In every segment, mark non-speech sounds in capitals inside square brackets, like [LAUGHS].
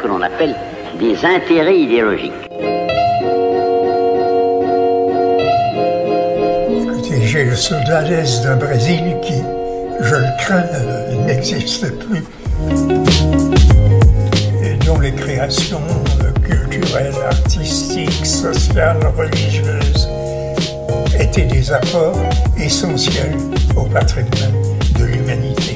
que l'on appelle des intérêts idéologiques. J'ai le soldat d'un Brésil qui, je le crains, n'existe plus. Et dont les créations culturelles, artistiques, sociales, religieuses étaient des apports essentiels au patrimoine de l'humanité.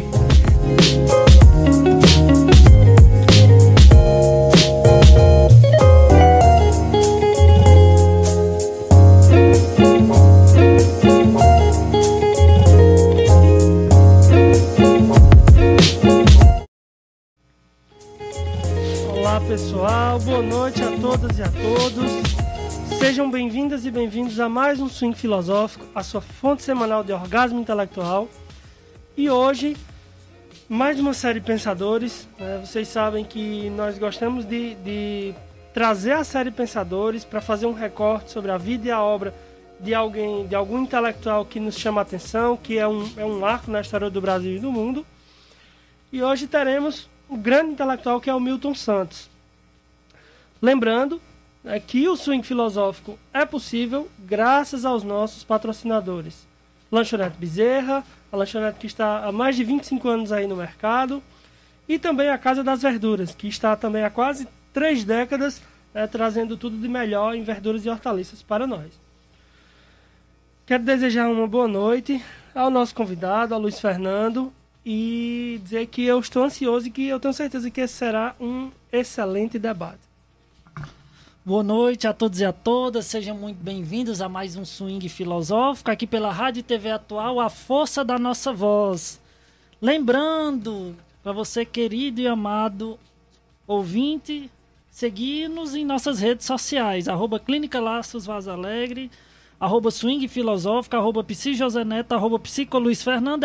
Todas e a todos. Sejam bem-vindas e bem-vindos a mais um Swing Filosófico, a sua fonte semanal de orgasmo intelectual. E hoje, mais uma série Pensadores. Né? Vocês sabem que nós gostamos de, de trazer a série Pensadores para fazer um recorte sobre a vida e a obra de alguém, de algum intelectual que nos chama a atenção, que é um, é um marco na história do Brasil e do mundo. E hoje teremos o grande intelectual que é o Milton Santos. Lembrando é, que o swing filosófico é possível graças aos nossos patrocinadores. Lanchonete Bezerra, a lanchonete que está há mais de 25 anos aí no mercado, e também a Casa das Verduras, que está também há quase três décadas é, trazendo tudo de melhor em verduras e hortaliças para nós. Quero desejar uma boa noite ao nosso convidado, ao Luiz Fernando, e dizer que eu estou ansioso e que eu tenho certeza que esse será um excelente debate. Boa noite a todos e a todas, sejam muito bem-vindos a mais um Swing Filosófico aqui pela Rádio e TV Atual, a força da nossa voz. Lembrando, para você querido e amado ouvinte, seguir-nos em nossas redes sociais, arroba Clínica Laços Vaz Alegre, arroba Swing Filosófica, arroba Psi José Neto, arroba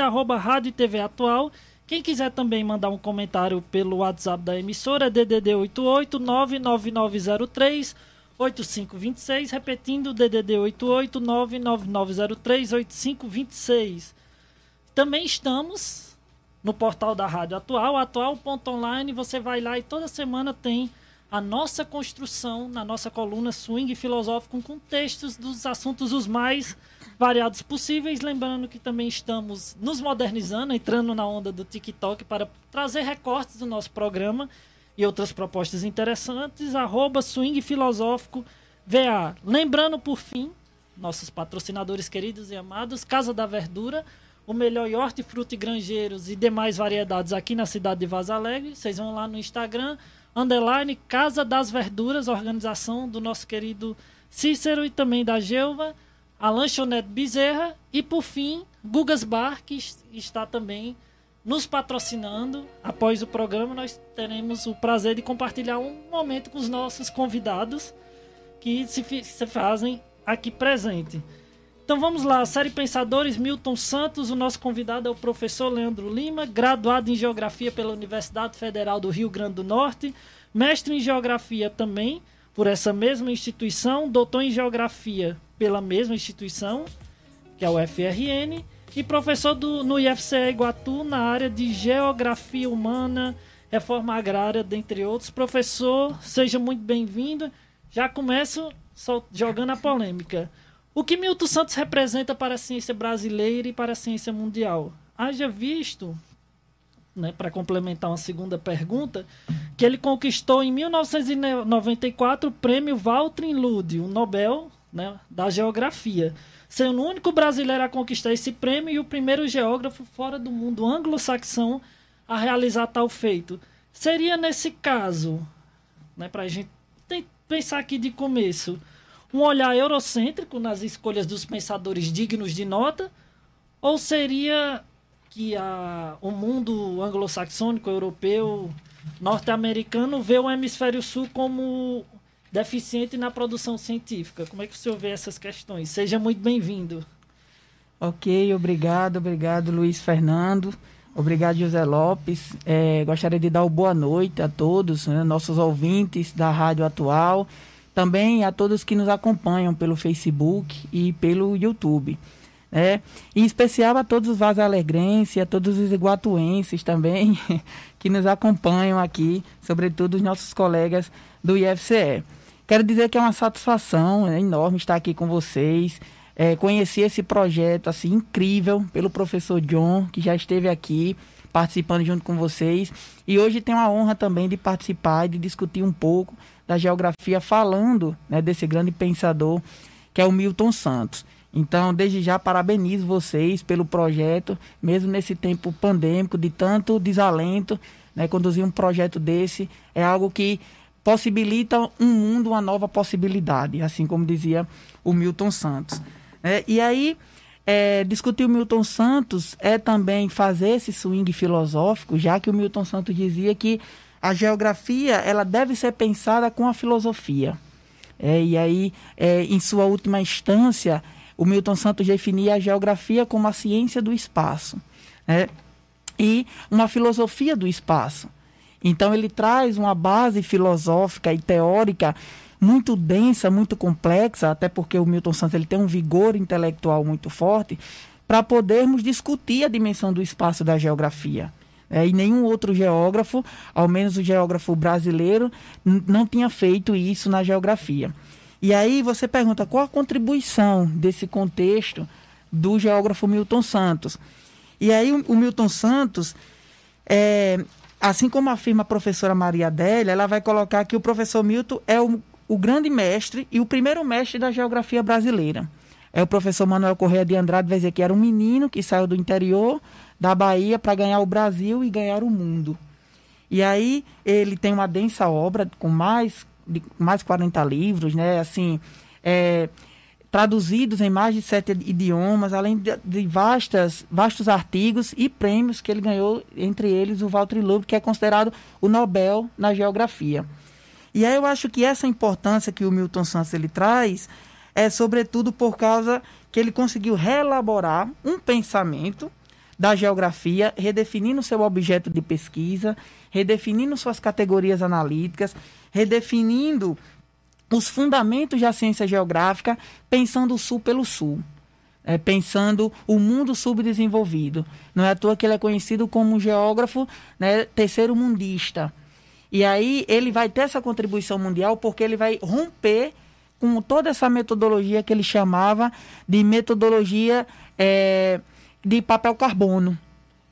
arroba Rádio e TV Atual. Quem quiser também mandar um comentário pelo WhatsApp da emissora, DDD 88 99903 8526, repetindo DDD 88 99903 8526. Também estamos no portal da Rádio Atual, atual.online, você vai lá e toda semana tem a nossa construção na nossa coluna Swing Filosófico com textos dos assuntos os mais variados possíveis. Lembrando que também estamos nos modernizando, entrando na onda do TikTok para trazer recortes do nosso programa e outras propostas interessantes. Arroba Swing Filosófico VA. Lembrando, por fim, nossos patrocinadores queridos e amados, Casa da Verdura, o melhor horte, fruta e e demais variedades aqui na cidade de Vaz Alegre. Vocês vão lá no Instagram, underline Casa das Verduras, organização do nosso querido Cícero e também da Gelva, a Lanchonete Bezerra e, por fim, Gugas Bar, que está também nos patrocinando. Após o programa, nós teremos o prazer de compartilhar um momento com os nossos convidados que se, se fazem aqui presente. Então vamos lá, série Pensadores, Milton Santos, o nosso convidado é o professor Leandro Lima, graduado em Geografia pela Universidade Federal do Rio Grande do Norte, mestre em Geografia também por essa mesma instituição, doutor em Geografia pela mesma instituição, que é o FRN, e professor do, no IFCE Iguatu na área de Geografia Humana, Reforma Agrária, dentre outros. Professor, seja muito bem-vindo. Já começo jogando a polêmica. O que Milton Santos representa para a ciência brasileira e para a ciência mundial? Haja visto, né, para complementar uma segunda pergunta, que ele conquistou em 1994 o prêmio Walter Lude, o Nobel né, da Geografia, sendo o único brasileiro a conquistar esse prêmio e o primeiro geógrafo fora do mundo anglo-saxão a realizar tal feito. Seria nesse caso, né, para a gente pensar aqui de começo, um olhar eurocêntrico nas escolhas dos pensadores dignos de nota? Ou seria que a, o mundo anglo-saxônico, europeu, norte-americano vê o hemisfério sul como deficiente na produção científica? Como é que o senhor vê essas questões? Seja muito bem-vindo. Ok, obrigado, obrigado Luiz Fernando. Obrigado, José Lopes. É, gostaria de dar boa noite a todos, né, nossos ouvintes da Rádio Atual também a todos que nos acompanham pelo Facebook e pelo YouTube. né? Em especial a todos os vazalegrenses, a todos os iguatuenses também, [LAUGHS] que nos acompanham aqui, sobretudo os nossos colegas do IFCE. Quero dizer que é uma satisfação é enorme estar aqui com vocês, é, conhecer esse projeto assim incrível pelo professor John, que já esteve aqui participando junto com vocês. E hoje tem a honra também de participar e de discutir um pouco da geografia, falando né, desse grande pensador que é o Milton Santos. Então, desde já, parabenizo vocês pelo projeto, mesmo nesse tempo pandêmico, de tanto desalento, né, conduzir um projeto desse é algo que possibilita um mundo, uma nova possibilidade, assim como dizia o Milton Santos. É, e aí, é, discutir o Milton Santos é também fazer esse swing filosófico, já que o Milton Santos dizia que a geografia ela deve ser pensada com a filosofia. É, e aí, é, em sua última instância, o Milton Santos definia a geografia como a ciência do espaço né? e uma filosofia do espaço. Então ele traz uma base filosófica e teórica muito densa, muito complexa, até porque o Milton Santos ele tem um vigor intelectual muito forte, para podermos discutir a dimensão do espaço da geografia. É, e nenhum outro geógrafo, ao menos o geógrafo brasileiro, não tinha feito isso na geografia. E aí você pergunta qual a contribuição desse contexto do geógrafo Milton Santos. E aí o, o Milton Santos, é, assim como afirma a professora Maria Adélia, ela vai colocar que o professor Milton é o, o grande mestre e o primeiro mestre da geografia brasileira. É o professor Manuel Correia de Andrade vai dizer que era um menino que saiu do interior da Bahia para ganhar o Brasil e ganhar o mundo. E aí ele tem uma densa obra com mais de mais 40 livros, né? Assim, é, traduzidos em mais de sete idiomas, além de, de, vastas, vastos artigos e prêmios que ele ganhou, entre eles o Walter Lobo, que é considerado o Nobel na geografia. E aí eu acho que essa importância que o Milton Santos ele traz é sobretudo por causa que ele conseguiu reelaborar um pensamento da geografia, redefinindo seu objeto de pesquisa, redefinindo suas categorias analíticas, redefinindo os fundamentos da ciência geográfica, pensando o Sul pelo Sul. É, pensando o mundo subdesenvolvido. Não é à toa que ele é conhecido como um geógrafo né, terceiro mundista. E aí ele vai ter essa contribuição mundial porque ele vai romper com toda essa metodologia que ele chamava de metodologia é, de papel carbono,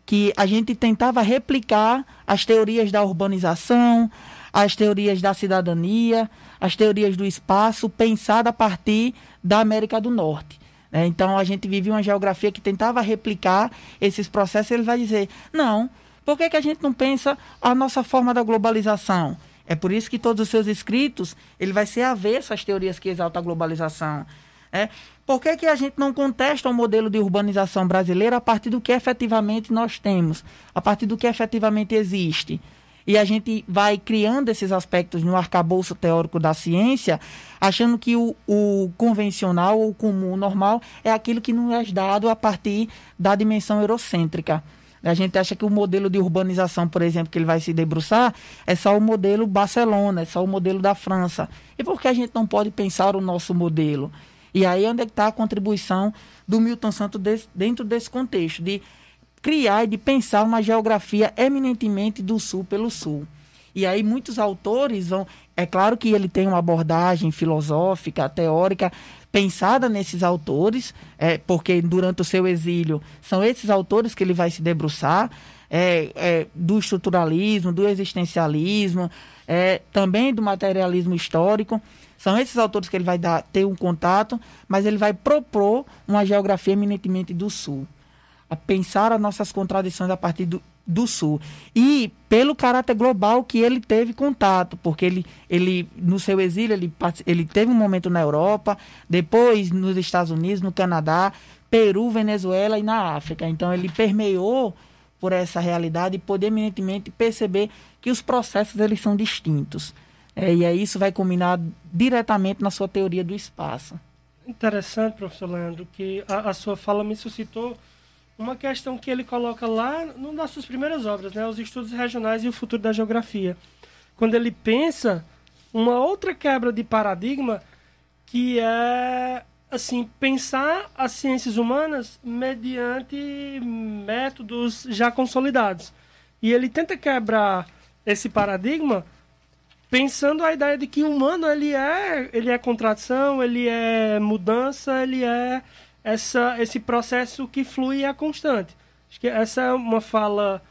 que a gente tentava replicar as teorias da urbanização, as teorias da cidadania, as teorias do espaço, pensada a partir da América do Norte. Né? Então a gente vivia uma geografia que tentava replicar esses processos. Ele vai dizer: não, por que, que a gente não pensa a nossa forma da globalização? É por isso que todos os seus escritos ele vai ser avesso às teorias que exaltam a globalização. É, por que, que a gente não contesta o modelo de urbanização brasileiro a partir do que efetivamente nós temos, a partir do que efetivamente existe? E a gente vai criando esses aspectos no arcabouço teórico da ciência, achando que o, o convencional, o comum, o normal, é aquilo que nos é dado a partir da dimensão eurocêntrica. A gente acha que o modelo de urbanização, por exemplo, que ele vai se debruçar, é só o modelo Barcelona, é só o modelo da França. E por que a gente não pode pensar o nosso modelo? E aí onde é está a contribuição do Milton Santos desse, dentro desse contexto, de criar e de pensar uma geografia eminentemente do sul pelo sul. E aí muitos autores vão. É claro que ele tem uma abordagem filosófica, teórica, pensada nesses autores, é, porque durante o seu exílio são esses autores que ele vai se debruçar, é, é, do estruturalismo, do existencialismo, é, também do materialismo histórico. São esses autores que ele vai dar, ter um contato, mas ele vai propor uma geografia eminentemente do Sul. A pensar as nossas contradições a partir do, do Sul. E pelo caráter global que ele teve contato, porque ele, ele no seu exílio, ele, ele teve um momento na Europa, depois nos Estados Unidos, no Canadá, Peru, Venezuela e na África. Então ele permeou por essa realidade e poder eminentemente perceber que os processos eles são distintos. É, e aí isso vai culminar diretamente na sua teoria do espaço. Interessante, professor Leandro, que a, a sua fala me suscitou uma questão que ele coloca lá numa das suas primeiras obras, né, os estudos regionais e o futuro da geografia. Quando ele pensa uma outra quebra de paradigma que é assim, pensar as ciências humanas mediante métodos já consolidados. E ele tenta quebrar esse paradigma pensando a ideia de que o humano ele é, ele é contradição, ele é mudança, ele é essa, esse processo que flui e é constante. Acho que essa é uma fala,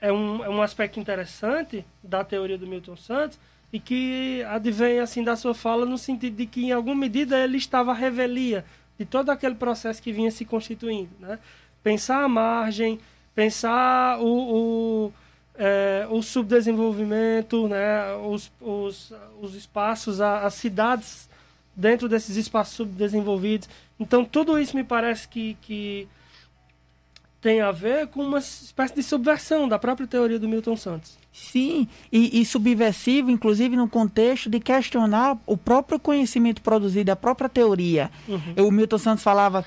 é um, é um aspecto interessante da teoria do Milton Santos, e que advém assim da sua fala no sentido de que em alguma medida ele estava à revelia de todo aquele processo que vinha se constituindo, né? Pensar a margem, pensar o, o, é, o subdesenvolvimento, né? os, os, os espaços, as cidades dentro desses espaços subdesenvolvidos. Então tudo isso me parece que, que tem a ver com uma espécie de subversão da própria teoria do Milton Santos. Sim, e, e, subversivo, inclusive no contexto de questionar o próprio conhecimento produzido, a própria teoria. Uhum. O Milton Santos falava,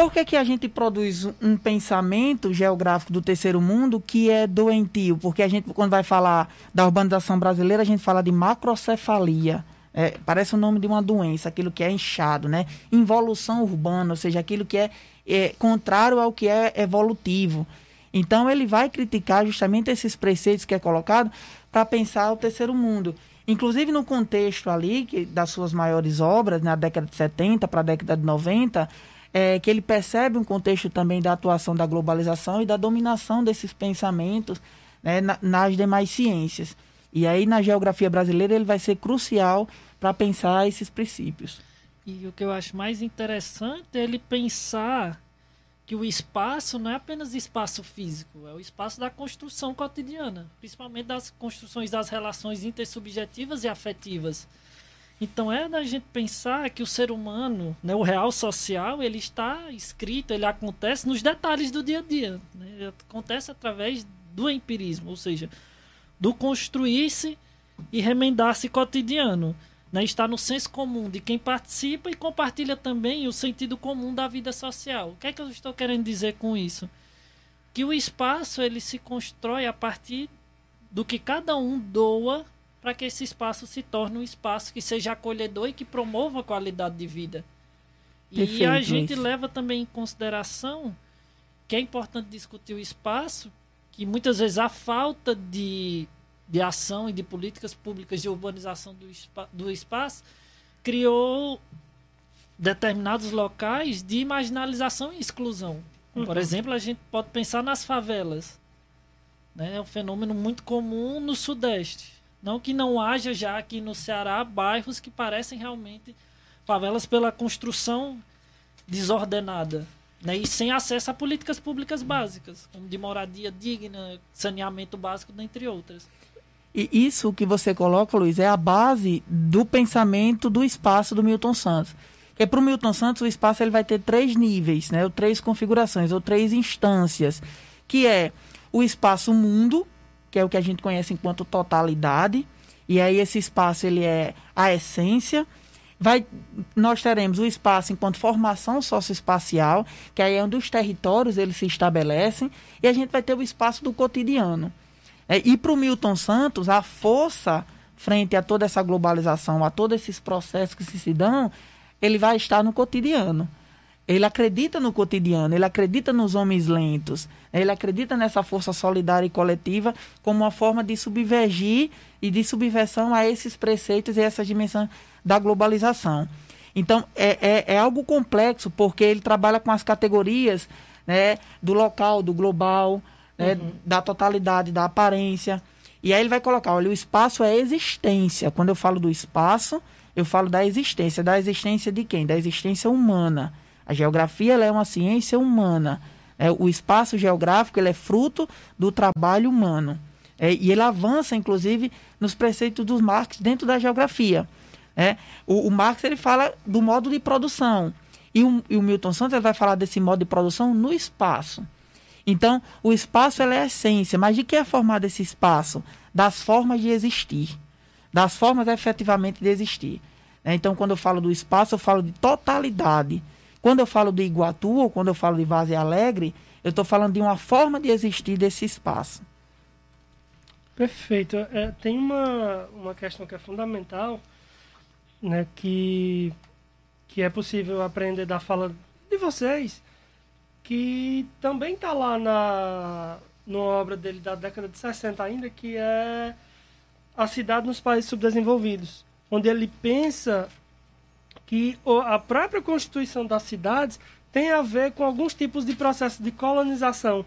por que, que a gente produz um pensamento geográfico do terceiro mundo que é doentio? Porque a gente, quando vai falar da urbanização brasileira, a gente fala de macrocefalia. É, parece o nome de uma doença, aquilo que é inchado, né? Involução urbana, ou seja, aquilo que é, é contrário ao que é evolutivo. Então ele vai criticar justamente esses preceitos que é colocado para pensar o terceiro mundo. Inclusive no contexto ali que, das suas maiores obras, na década de 70 para a década de 90, é, que ele percebe um contexto também da atuação da globalização e da dominação desses pensamentos né, na, nas demais ciências. E aí na geografia brasileira ele vai ser crucial para pensar esses princípios. E o que eu acho mais interessante é ele pensar que o espaço não é apenas espaço físico, é o espaço da construção cotidiana, principalmente das construções das relações intersubjetivas e afetivas. Então é da gente pensar que o ser humano, né, o real social, ele está escrito, ele acontece nos detalhes do dia a dia. Né? Acontece através do empirismo, ou seja, do construir-se e remendar-se cotidiano né, está no senso comum de quem participa e compartilha também o sentido comum da vida social. O que é que eu estou querendo dizer com isso? Que o espaço ele se constrói a partir do que cada um doa para que esse espaço se torne um espaço que seja acolhedor e que promova a qualidade de vida. Perfeito, e a gente isso. leva também em consideração que é importante discutir o espaço, que muitas vezes a falta de de ação e de políticas públicas de urbanização do, espa do espaço criou determinados locais de marginalização e exclusão. Uhum. Por exemplo, a gente pode pensar nas favelas. Né? É um fenômeno muito comum no Sudeste. Não que não haja já aqui no Ceará bairros que parecem realmente favelas pela construção desordenada. Né? E sem acesso a políticas públicas básicas, como de moradia digna, saneamento básico, dentre outras. E isso que você coloca, Luiz, é a base do pensamento do espaço do Milton Santos. Que para o Milton Santos o espaço ele vai ter três níveis, né? ou três configurações, ou três instâncias, que é o espaço mundo, que é o que a gente conhece enquanto totalidade, e aí esse espaço ele é a essência. Vai, nós teremos o espaço enquanto formação socioespacial, que aí é onde os territórios eles se estabelecem, e a gente vai ter o espaço do cotidiano, é, e para o Milton Santos, a força frente a toda essa globalização, a todos esses processos que se dão, ele vai estar no cotidiano. Ele acredita no cotidiano, ele acredita nos homens lentos, ele acredita nessa força solidária e coletiva como uma forma de subvergir e de subversão a esses preceitos e essa dimensão da globalização. Então, é, é, é algo complexo, porque ele trabalha com as categorias né, do local, do global, né, uhum. da totalidade, da aparência. E aí ele vai colocar, olha, o espaço é existência. Quando eu falo do espaço, eu falo da existência. Da existência de quem? Da existência humana. A geografia é uma ciência humana. É, o espaço geográfico ele é fruto do trabalho humano. É, e ele avança, inclusive, nos preceitos dos Marx dentro da geografia. É, o, o, Marx ele fala do modo de produção. E o, e o Milton Santos vai falar desse modo de produção no espaço. Então, o espaço é a essência, mas de que é formado esse espaço? Das formas de existir, das formas efetivamente de existir. Né? Então, quando eu falo do espaço, eu falo de totalidade. Quando eu falo de Iguatu ou quando eu falo de Vaze Alegre, eu estou falando de uma forma de existir desse espaço. Perfeito. É, tem uma, uma questão que é fundamental, né, que que é possível aprender da fala de vocês, que também está lá na numa obra dele da década de 60 ainda, que é A Cidade nos Países Subdesenvolvidos, onde ele pensa que a própria constituição das cidades tem a ver com alguns tipos de processos de colonização.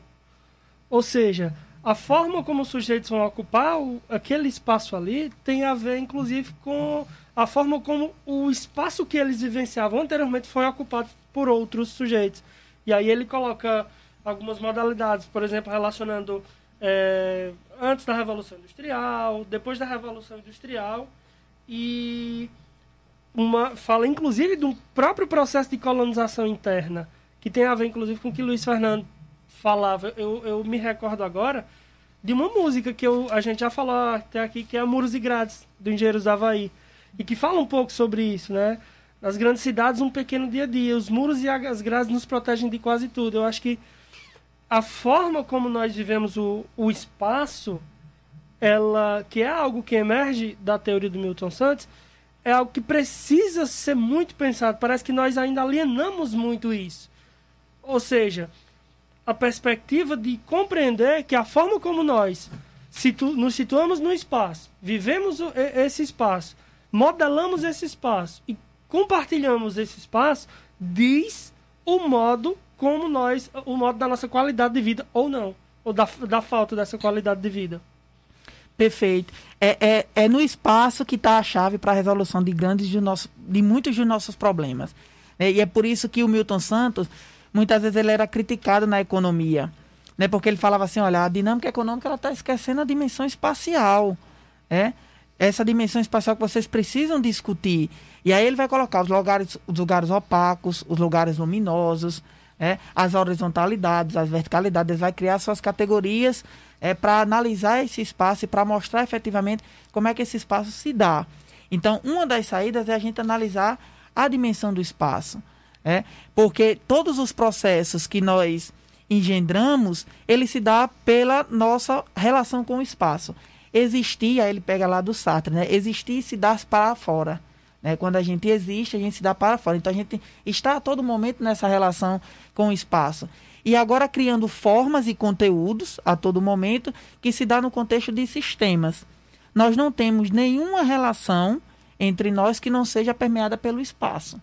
Ou seja, a forma como os sujeitos vão ocupar o, aquele espaço ali tem a ver, inclusive, com a forma como o espaço que eles vivenciavam anteriormente foi ocupado por outros sujeitos. E aí ele coloca algumas modalidades, por exemplo, relacionando é, antes da Revolução Industrial, depois da Revolução Industrial e uma fala inclusive do próprio processo de colonização interna, que tem a ver inclusive com o que Luiz Fernando falava. Eu, eu me recordo agora de uma música que eu, a gente já falou até aqui, que é Muros e Grades, do Engenheiros da Havaí, e que fala um pouco sobre isso, né? Nas grandes cidades, um pequeno dia a dia. Os muros e as grades nos protegem de quase tudo. Eu acho que a forma como nós vivemos o, o espaço, ela que é algo que emerge da teoria do Milton Santos, é algo que precisa ser muito pensado. Parece que nós ainda alienamos muito isso. Ou seja, a perspectiva de compreender que a forma como nós situ nos situamos no espaço, vivemos esse espaço, modelamos esse espaço e compartilhamos esse espaço, diz o modo como nós, o modo da nossa qualidade de vida ou não, ou da, da falta dessa qualidade de vida. Perfeito. É, é, é no espaço que está a chave para a resolução de grandes de, nosso, de muitos dos nossos problemas. É, e é por isso que o Milton Santos, muitas vezes ele era criticado na economia. Né, porque ele falava assim, olha, a dinâmica econômica está esquecendo a dimensão espacial. É? Essa dimensão espacial que vocês precisam discutir. E aí ele vai colocar os lugares, os lugares opacos, os lugares luminosos, é, as horizontalidades, as verticalidades, vai criar suas categorias é, para analisar esse espaço e para mostrar efetivamente como é que esse espaço se dá. Então, uma das saídas é a gente analisar a dimensão do espaço. É, porque todos os processos que nós engendramos, ele se dá pela nossa relação com o espaço. Existir, aí ele pega lá do Sartre, né? Existir se dá para fora. Né? Quando a gente existe, a gente se dá para fora. Então a gente está a todo momento nessa relação com o espaço e agora criando formas e conteúdos a todo momento que se dá no contexto de sistemas. Nós não temos nenhuma relação entre nós que não seja permeada pelo espaço.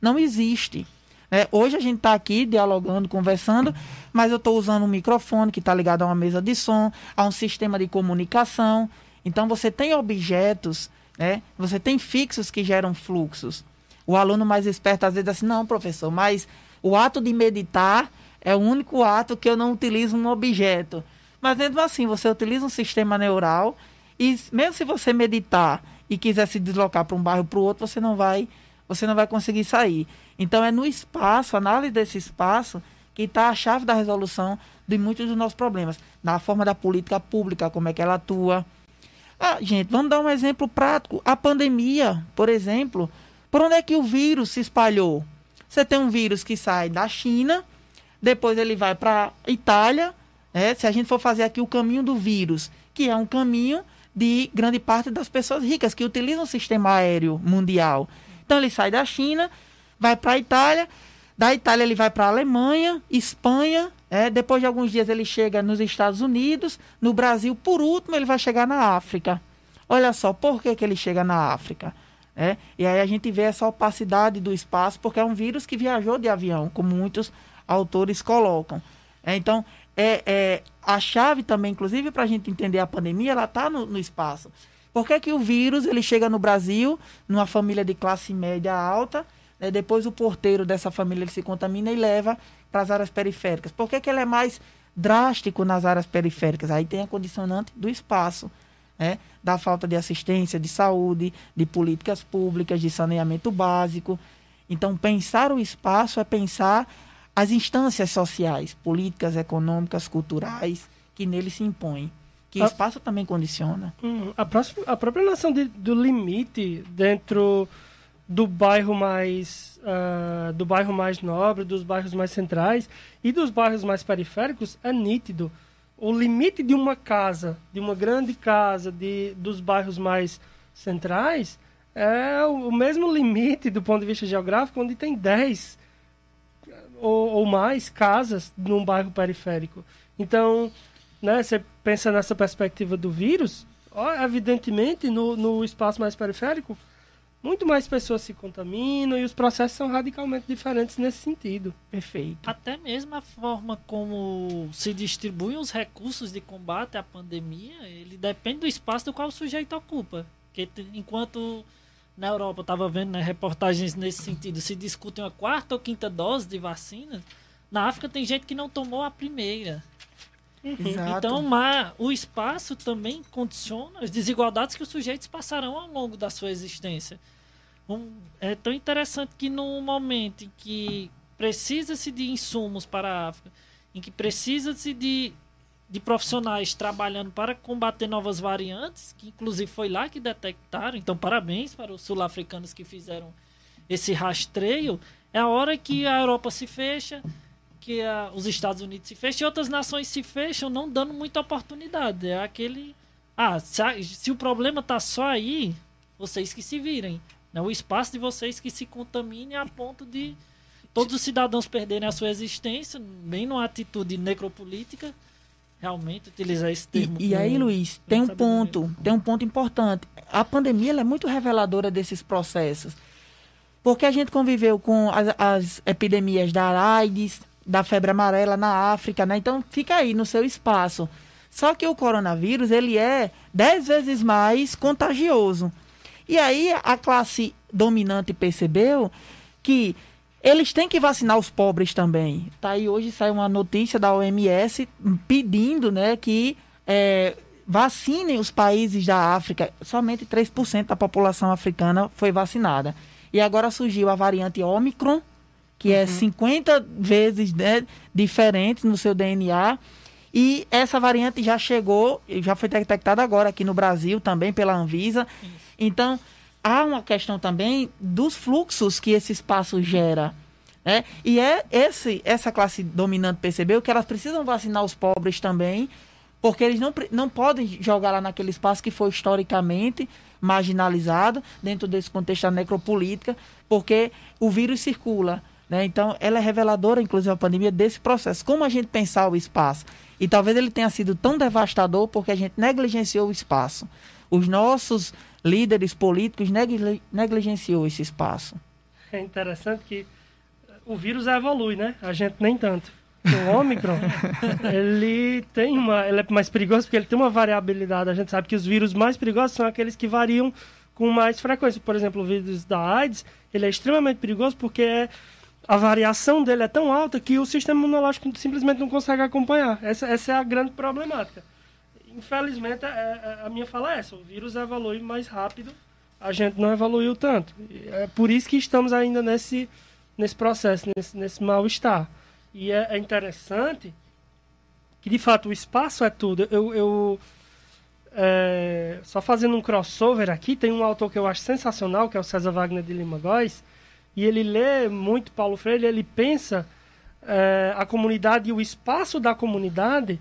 Não existe. É, hoje a gente está aqui dialogando, conversando, mas eu estou usando um microfone que está ligado a uma mesa de som, a um sistema de comunicação. Então você tem objetos, né? você tem fixos que geram fluxos. O aluno mais esperto às vezes diz assim, não, professor, mas o ato de meditar é o único ato que eu não utilizo um objeto. Mas mesmo assim, você utiliza um sistema neural e mesmo se você meditar e quiser se deslocar para um bairro para o outro, você não vai, você não vai conseguir sair. Então é no espaço, análise desse espaço, que está a chave da resolução de muitos dos nossos problemas. Na forma da política pública, como é que ela atua. Ah, gente, vamos dar um exemplo prático. A pandemia, por exemplo, por onde é que o vírus se espalhou? Você tem um vírus que sai da China, depois ele vai para Itália. Né? Se a gente for fazer aqui o caminho do vírus, que é um caminho de grande parte das pessoas ricas que utilizam o sistema aéreo mundial. Então ele sai da China, vai para a Itália, da Itália ele vai para a Alemanha, Espanha, é, depois de alguns dias ele chega nos Estados Unidos, no Brasil, por último ele vai chegar na África. Olha só, por que, que ele chega na África? É, e aí a gente vê essa opacidade do espaço, porque é um vírus que viajou de avião, como muitos autores colocam. É, então, é, é, a chave também, inclusive, para a gente entender a pandemia, ela está no, no, espaço. Por que, que o vírus ele chega no Brasil, numa família de classe média alta, né, depois o porteiro dessa família ele se contamina e leva para as áreas periféricas? Por que, que ele é mais drástico nas áreas periféricas? Aí tem a condicionante do espaço. Né, da falta de assistência, de saúde, de políticas públicas, de saneamento básico. Então, pensar o espaço é pensar as instâncias sociais, políticas, econômicas, culturais, que nele se impõem. Que o espaço também condiciona. Hum, a, próxima, a própria noção de, do limite dentro do bairro mais uh, do bairro mais nobre, dos bairros mais centrais e dos bairros mais periféricos é nítido. O limite de uma casa, de uma grande casa, de dos bairros mais centrais, é o mesmo limite do ponto de vista geográfico, onde tem 10 ou, ou mais casas num bairro periférico. Então, né, você pensa nessa perspectiva do vírus, evidentemente, no, no espaço mais periférico, muito mais pessoas se contaminam e os processos são radicalmente diferentes nesse sentido. Perfeito. Até mesmo a forma como se distribuem os recursos de combate à pandemia, ele depende do espaço do qual o sujeito ocupa. Porque enquanto na Europa, eu estava vendo né, reportagens nesse sentido, se discutem uma quarta ou quinta dose de vacina, na África tem gente que não tomou a primeira. Uhum. Então, mas, o espaço também condiciona as desigualdades que os sujeitos passarão ao longo da sua existência. Um, é tão interessante que no momento em que precisa-se de insumos para a África, em que precisa-se de, de profissionais trabalhando para combater novas variantes, que inclusive foi lá que detectaram, então parabéns para os sul-africanos que fizeram esse rastreio, é a hora que a Europa se fecha, que a, os Estados Unidos se fecham e outras nações se fecham, não dando muita oportunidade. É aquele. Ah, se, se o problema está só aí, vocês que se virem. Né? O espaço de vocês que se contamine a ponto de todos os cidadãos perderem a sua existência, bem numa atitude necropolítica, realmente utilizar esse termo. E, e aí, Luiz, tem um ponto, tem um ponto importante. A pandemia é muito reveladora desses processos. Porque a gente conviveu com as, as epidemias da AIDS, da febre amarela na África, né? Então fica aí no seu espaço. Só que o coronavírus, ele é dez vezes mais contagioso. E aí a classe dominante percebeu que eles têm que vacinar os pobres também. Tá aí hoje sai uma notícia da OMS pedindo, né, que é, vacinem os países da África. Somente 3% da população africana foi vacinada. E agora surgiu a variante Omicron, que é uhum. é 50 vezes né, diferente no seu DNA. E essa variante já chegou, já foi detectada agora aqui no Brasil também pela Anvisa. Isso. Então, há uma questão também dos fluxos que esse espaço gera. Né? E é esse, essa classe dominante percebeu que elas precisam vacinar os pobres também, porque eles não, não podem jogar lá naquele espaço que foi historicamente marginalizado, dentro desse contexto da necropolítica, porque o vírus circula. Né? Então, ela é reveladora, inclusive, a pandemia, desse processo. Como a gente pensar o espaço? E talvez ele tenha sido tão devastador porque a gente negligenciou o espaço. Os nossos líderes políticos negli negligenciou esse espaço. É interessante que o vírus evolui, né? A gente nem tanto. O Ômicron, [LAUGHS] ele tem uma. Ele é mais perigoso porque ele tem uma variabilidade. A gente sabe que os vírus mais perigosos são aqueles que variam com mais frequência. Por exemplo, o vírus da AIDS, ele é extremamente perigoso porque é a variação dele é tão alta que o sistema imunológico simplesmente não consegue acompanhar. Essa, essa é a grande problemática. Infelizmente, é, é, a minha fala é essa: o vírus evolui mais rápido, a gente não evoluiu tanto. É por isso que estamos ainda nesse, nesse processo, nesse, nesse mal-estar. E é, é, interessante que, de fato, o espaço é tudo. Eu, eu é, só fazendo um crossover aqui, tem um autor que eu acho sensacional, que é o César Wagner de Lima Góes e ele lê muito Paulo Freire, ele pensa é, a comunidade e o espaço da comunidade,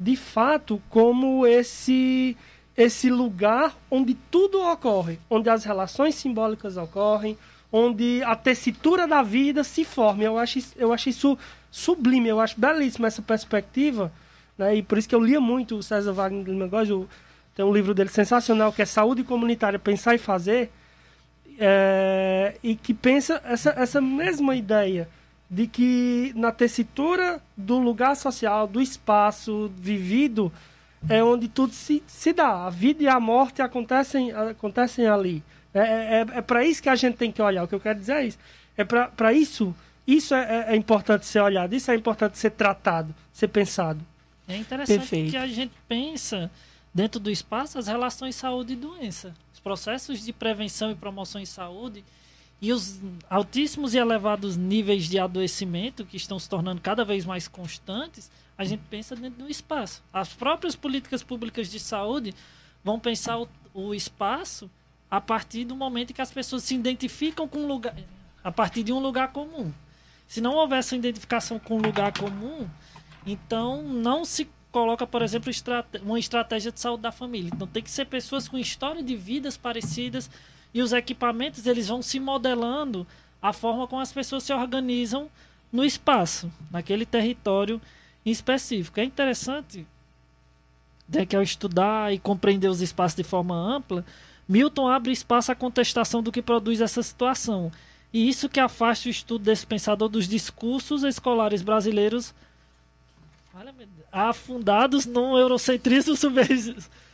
de fato, como esse esse lugar onde tudo ocorre, onde as relações simbólicas ocorrem, onde a tessitura da vida se forma. Eu acho, eu acho isso sublime, eu acho belíssima essa perspectiva, né? e por isso que eu lia muito o César Wagner de Lima tem um livro dele sensacional que é Saúde Comunitária, Pensar e Fazer, é, e que pensa essa, essa mesma ideia de que na tessitura do lugar social, do espaço vivido, é onde tudo se, se dá. A vida e a morte acontecem, acontecem ali. É, é, é para isso que a gente tem que olhar. O que eu quero dizer é isso. É para isso. Isso é, é, é, importante ser olhado. Isso é importante ser tratado, ser pensado. É interessante Perfeito. que a gente pensa dentro do espaço as relações saúde e doença processos de prevenção e promoção em saúde e os altíssimos e elevados níveis de adoecimento que estão se tornando cada vez mais constantes, a gente pensa dentro do espaço. As próprias políticas públicas de saúde vão pensar o, o espaço a partir do momento que as pessoas se identificam com um lugar, a partir de um lugar comum. Se não houver essa identificação com um lugar comum, então não se coloca, por exemplo, uma estratégia de saúde da família. Então tem que ser pessoas com história de vidas parecidas, e os equipamentos eles vão se modelando a forma como as pessoas se organizam no espaço, naquele território em específico. É interessante né, que ao estudar e compreender os espaços de forma ampla, Milton abre espaço à contestação do que produz essa situação. E isso que afasta o estudo desse pensador dos discursos escolares brasileiros afundados num eurocentrismo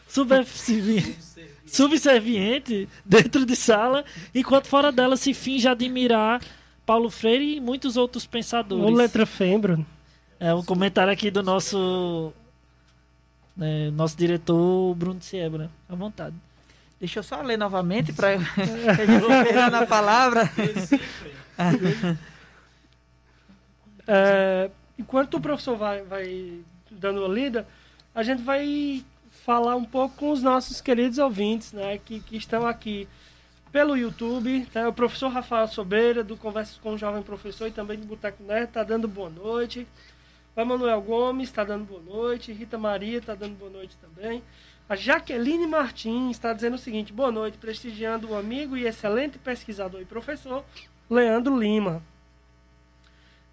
subserviente, subserviente dentro de sala, enquanto fora dela se finge admirar Paulo Freire e muitos outros pensadores. O letra Fembro. É um comentário aqui do nosso né, nosso diretor Bruno Siebra. À vontade. Deixa eu só ler novamente para [LAUGHS] que a gente vou pegando a palavra. é, enquanto o professor vai, vai dando a lida, a gente vai falar um pouco com os nossos queridos ouvintes, né, que, que estão aqui pelo YouTube. Tá? O professor Rafael Sobeira, do Conversas com o Jovem Professor e também do Boteco Nerd, está dando boa noite. O Manuel Gomes está dando boa noite. Rita Maria está dando boa noite também. A Jaqueline Martins está dizendo o seguinte: boa noite, prestigiando o amigo e excelente pesquisador e professor Leandro Lima.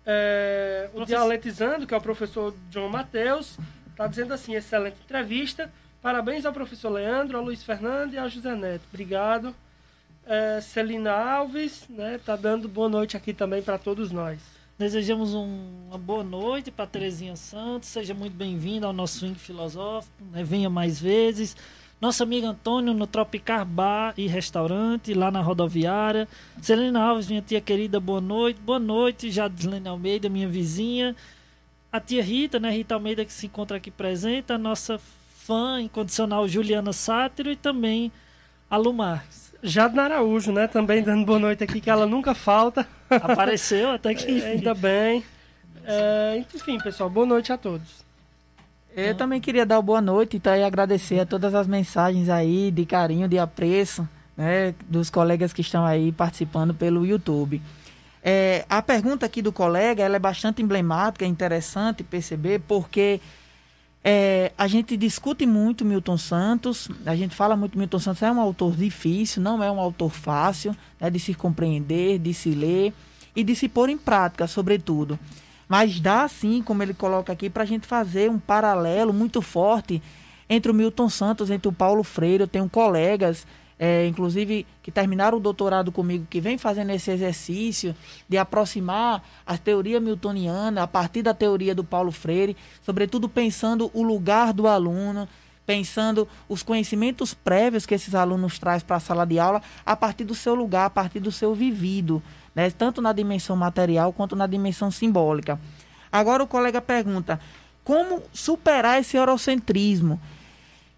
É, o Dialetizando, que é o professor João Matheus, está dizendo assim: excelente entrevista. Parabéns ao professor Leandro, ao Luiz Fernando e ao José Neto. Obrigado. É, Celina Alves né, tá dando boa noite aqui também para todos nós. Desejamos um, uma boa noite para Terezinha Santos. Seja muito bem-vinda ao nosso swing filosófico. Né? Venha mais vezes. Nosso amigo Antônio no Tropicar Bar e Restaurante, lá na rodoviária. Selena Alves, minha tia querida, boa noite. Boa noite, Jadislene Almeida, minha vizinha. A tia Rita, né? Rita Almeida, que se encontra aqui presente. A nossa fã incondicional Juliana Sátiro e também a Lu Marques. Jadna Araújo, né? Também dando boa noite aqui, que ela nunca falta. Apareceu até que. [LAUGHS] Ainda bem. É, enfim, pessoal, boa noite a todos. Eu também queria dar boa noite tá, e agradecer a todas as mensagens aí de carinho, de apreço, né, dos colegas que estão aí participando pelo YouTube. É, a pergunta aqui do colega ela é bastante emblemática, é interessante perceber, porque é, a gente discute muito Milton Santos, a gente fala muito Milton Santos, é um autor difícil, não é um autor fácil né, de se compreender, de se ler e de se pôr em prática, sobretudo. Mas dá sim, como ele coloca aqui, para a gente fazer um paralelo muito forte entre o Milton Santos, entre o Paulo Freire. Eu tenho colegas é, inclusive que terminaram o doutorado comigo, que vem fazendo esse exercício de aproximar a teoria miltoniana a partir da teoria do Paulo Freire, sobretudo pensando o lugar do aluno, pensando os conhecimentos prévios que esses alunos trazem para a sala de aula a partir do seu lugar, a partir do seu vivido, né? tanto na dimensão material quanto na dimensão simbólica. Agora o colega pergunta: como superar esse eurocentrismo?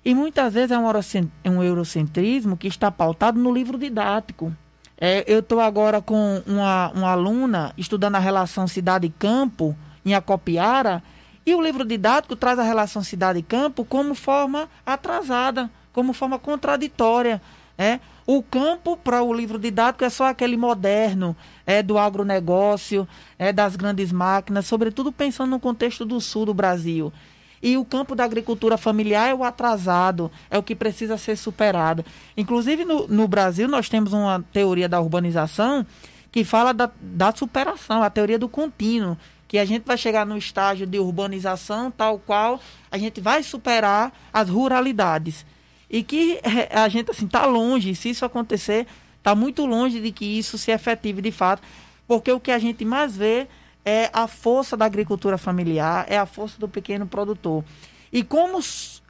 E muitas vezes é um eurocentrismo que está pautado no livro didático. É, eu estou agora com uma, uma aluna estudando a relação cidade-campo em Acopiara, e o livro didático traz a relação cidade-campo como forma atrasada, como forma contraditória. É? O campo para o livro didático é só aquele moderno, é do agronegócio, é das grandes máquinas, sobretudo pensando no contexto do sul do Brasil. E o campo da agricultura familiar é o atrasado, é o que precisa ser superado. Inclusive, no, no Brasil, nós temos uma teoria da urbanização que fala da, da superação, a teoria do contínuo, que a gente vai chegar no estágio de urbanização tal qual a gente vai superar as ruralidades. E que a gente assim está longe, se isso acontecer, está muito longe de que isso se efetive de fato, porque o que a gente mais vê é a força da agricultura familiar, é a força do pequeno produtor. E como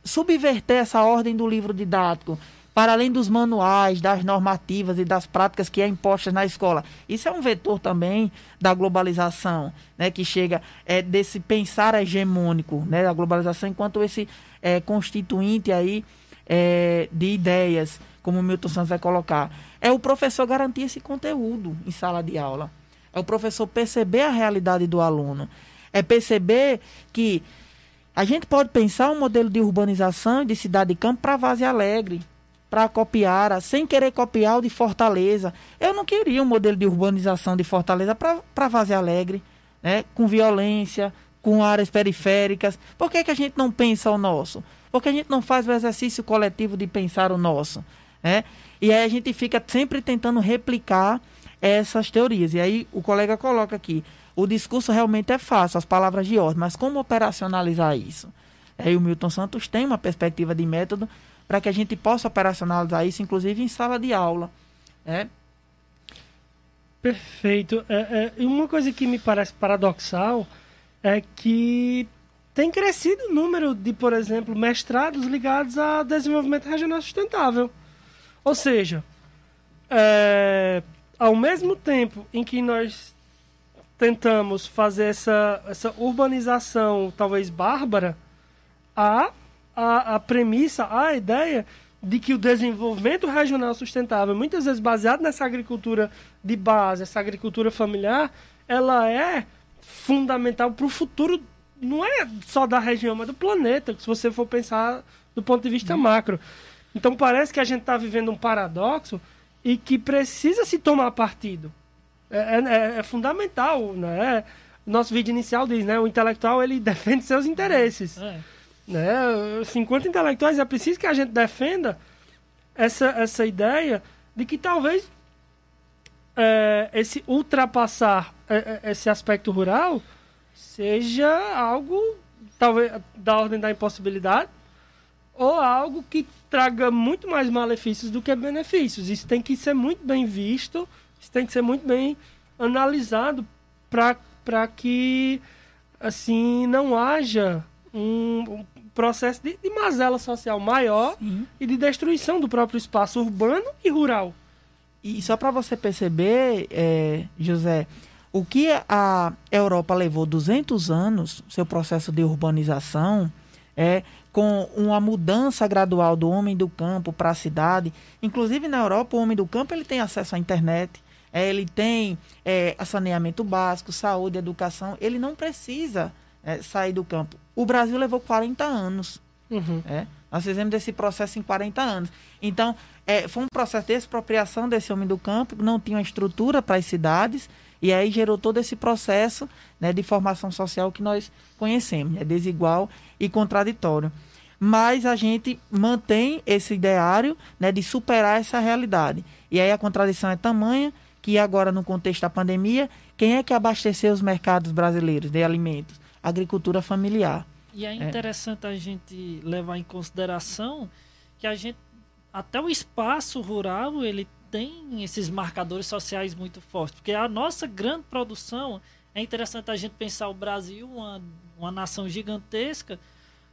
subverter essa ordem do livro didático para além dos manuais, das normativas e das práticas que é impostas na escola. Isso é um vetor também da globalização, né, que chega é, desse pensar hegemônico, né, da globalização enquanto esse é, constituinte aí é, de ideias, como o Milton Santos vai colocar. É o professor garantir esse conteúdo em sala de aula. É o professor perceber a realidade do aluno. É perceber que a gente pode pensar um modelo de urbanização de cidade de campo para Vaze Alegre, para Copiara, sem querer copiar o de Fortaleza. Eu não queria um modelo de urbanização de Fortaleza para Vaze Alegre, né? com violência, com áreas periféricas. Por que, que a gente não pensa o nosso? Por que a gente não faz o exercício coletivo de pensar o nosso? né? E aí a gente fica sempre tentando replicar essas teorias. E aí o colega coloca aqui, o discurso realmente é fácil, as palavras de ordem, mas como operacionalizar isso? Aí o Milton Santos tem uma perspectiva de método para que a gente possa operacionalizar isso, inclusive em sala de aula. Né? Perfeito. É, é, uma coisa que me parece paradoxal é que tem crescido o número de, por exemplo, mestrados ligados a desenvolvimento regional sustentável. Ou seja, é, ao mesmo tempo em que nós tentamos fazer essa, essa urbanização talvez bárbara, há a, a premissa, a ideia de que o desenvolvimento regional sustentável, muitas vezes baseado nessa agricultura de base, essa agricultura familiar, ela é fundamental para o futuro, não é só da região, mas do planeta, se você for pensar do ponto de vista macro. Então parece que a gente está vivendo um paradoxo e que precisa se tomar partido. É, é, é, é fundamental, né? Nosso vídeo inicial diz, né? O intelectual ele [LAUGHS] defende seus interesses. É. Né? 50 intelectuais é preciso que a gente defenda essa, essa ideia de que talvez é, esse ultrapassar é, é, esse aspecto rural seja algo talvez da ordem da impossibilidade ou algo que traga muito mais malefícios do que benefícios. Isso tem que ser muito bem visto, isso tem que ser muito bem analisado para que assim não haja um, um processo de, de, mazela social maior Sim. e de destruição do próprio espaço urbano e rural. E só para você perceber, é, José, o que a Europa levou 200 anos, seu processo de urbanização, é com uma mudança gradual do homem do campo para a cidade. Inclusive na Europa, o homem do campo ele tem acesso à internet, é, ele tem é, saneamento básico, saúde, educação. Ele não precisa é, sair do campo. O Brasil levou 40 anos. Uhum. É, nós fizemos esse processo em 40 anos. Então, é, foi um processo de expropriação desse homem do campo, não tinha estrutura para as cidades, e aí gerou todo esse processo né, de formação social que nós conhecemos, é desigual e contraditório. Mas a gente mantém esse ideário né, de superar essa realidade. E aí a contradição é tamanha que agora, no contexto da pandemia, quem é que abasteceu os mercados brasileiros de alimentos? Agricultura familiar. E é, é. interessante é. a gente levar em consideração que a gente até o espaço rural ele tem esses marcadores sociais muito fortes, porque a nossa grande produção é interessante a gente pensar o Brasil uma, uma nação gigantesca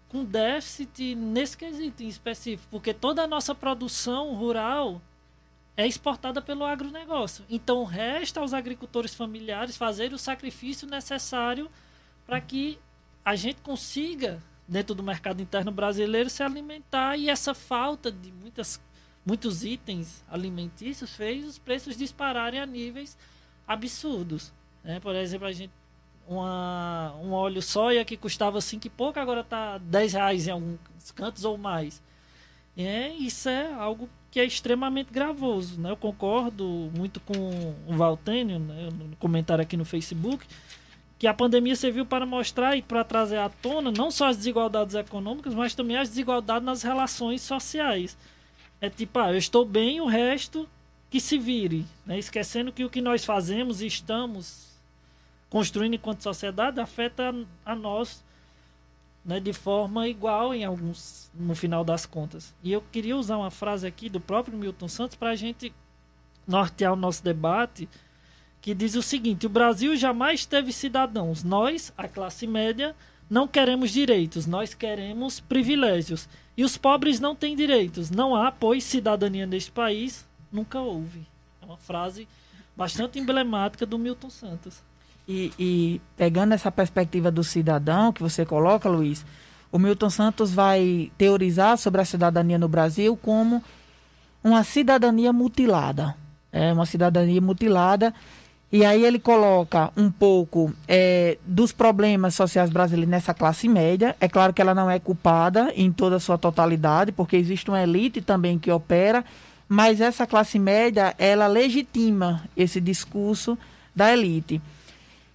com déficit nesse quesito em específico, porque toda a nossa produção rural é exportada pelo agronegócio. Então resta aos agricultores familiares fazer o sacrifício necessário para que a gente consiga, dentro do mercado interno brasileiro, se alimentar e essa falta de muitas, muitos itens alimentícios fez os preços dispararem a níveis absurdos. Né? Por exemplo, a gente uma, um óleo soia que custava 5 e pouco, agora está 10 reais em alguns cantos ou mais. É, isso é algo que é extremamente gravoso. Né? Eu concordo muito com o Valtênio, né, no comentário aqui no Facebook, que a pandemia serviu para mostrar e para trazer à tona não só as desigualdades econômicas, mas também as desigualdades nas relações sociais. É tipo, ah, eu estou bem, o resto que se vire, né? esquecendo que o que nós fazemos e estamos construindo enquanto sociedade afeta a nós né, de forma igual em alguns no final das contas. E eu queria usar uma frase aqui do próprio Milton Santos para a gente nortear o nosso debate que diz o seguinte: o Brasil jamais teve cidadãos. Nós, a classe média, não queremos direitos, nós queremos privilégios. E os pobres não têm direitos. Não há, pois, cidadania neste país. Nunca houve. É uma frase bastante emblemática do Milton Santos. E, e, pegando essa perspectiva do cidadão que você coloca, Luiz, o Milton Santos vai teorizar sobre a cidadania no Brasil como uma cidadania mutilada. É uma cidadania mutilada e aí ele coloca um pouco é, dos problemas sociais brasileiros nessa classe média. É claro que ela não é culpada em toda a sua totalidade, porque existe uma elite também que opera, mas essa classe média, ela legitima esse discurso da elite.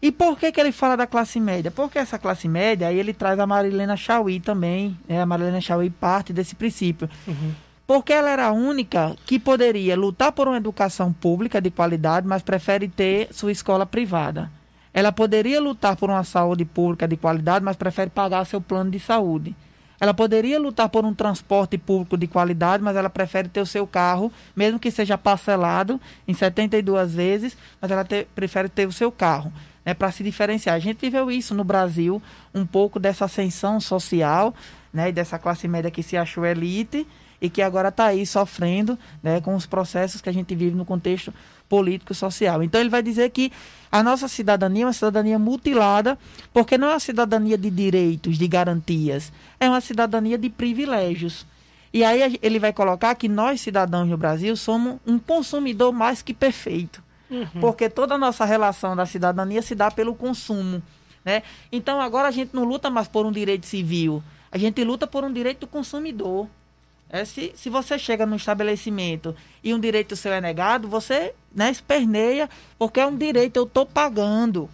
E por que, que ele fala da classe média? Porque essa classe média, aí ele traz a Marilena Chauí também, né? a Marilena Chauí parte desse princípio. Uhum. Porque ela era a única que poderia lutar por uma educação pública de qualidade, mas prefere ter sua escola privada. Ela poderia lutar por uma saúde pública de qualidade, mas prefere pagar seu plano de saúde. Ela poderia lutar por um transporte público de qualidade, mas ela prefere ter o seu carro, mesmo que seja parcelado em 72 vezes, mas ela te, prefere ter o seu carro, né, para se diferenciar. A gente viveu isso no Brasil, um pouco dessa ascensão social, né, dessa classe média que se achou elite, e que agora está aí sofrendo né, com os processos que a gente vive no contexto político social. Então ele vai dizer que a nossa cidadania é uma cidadania mutilada, porque não é uma cidadania de direitos, de garantias, é uma cidadania de privilégios. E aí ele vai colocar que nós, cidadãos no Brasil, somos um consumidor mais que perfeito. Uhum. Porque toda a nossa relação da cidadania se dá pelo consumo. Né? Então agora a gente não luta mais por um direito civil, a gente luta por um direito do consumidor. É, se, se você chega no estabelecimento e um direito seu é negado, você né, esperneia, porque é um direito, eu estou pagando.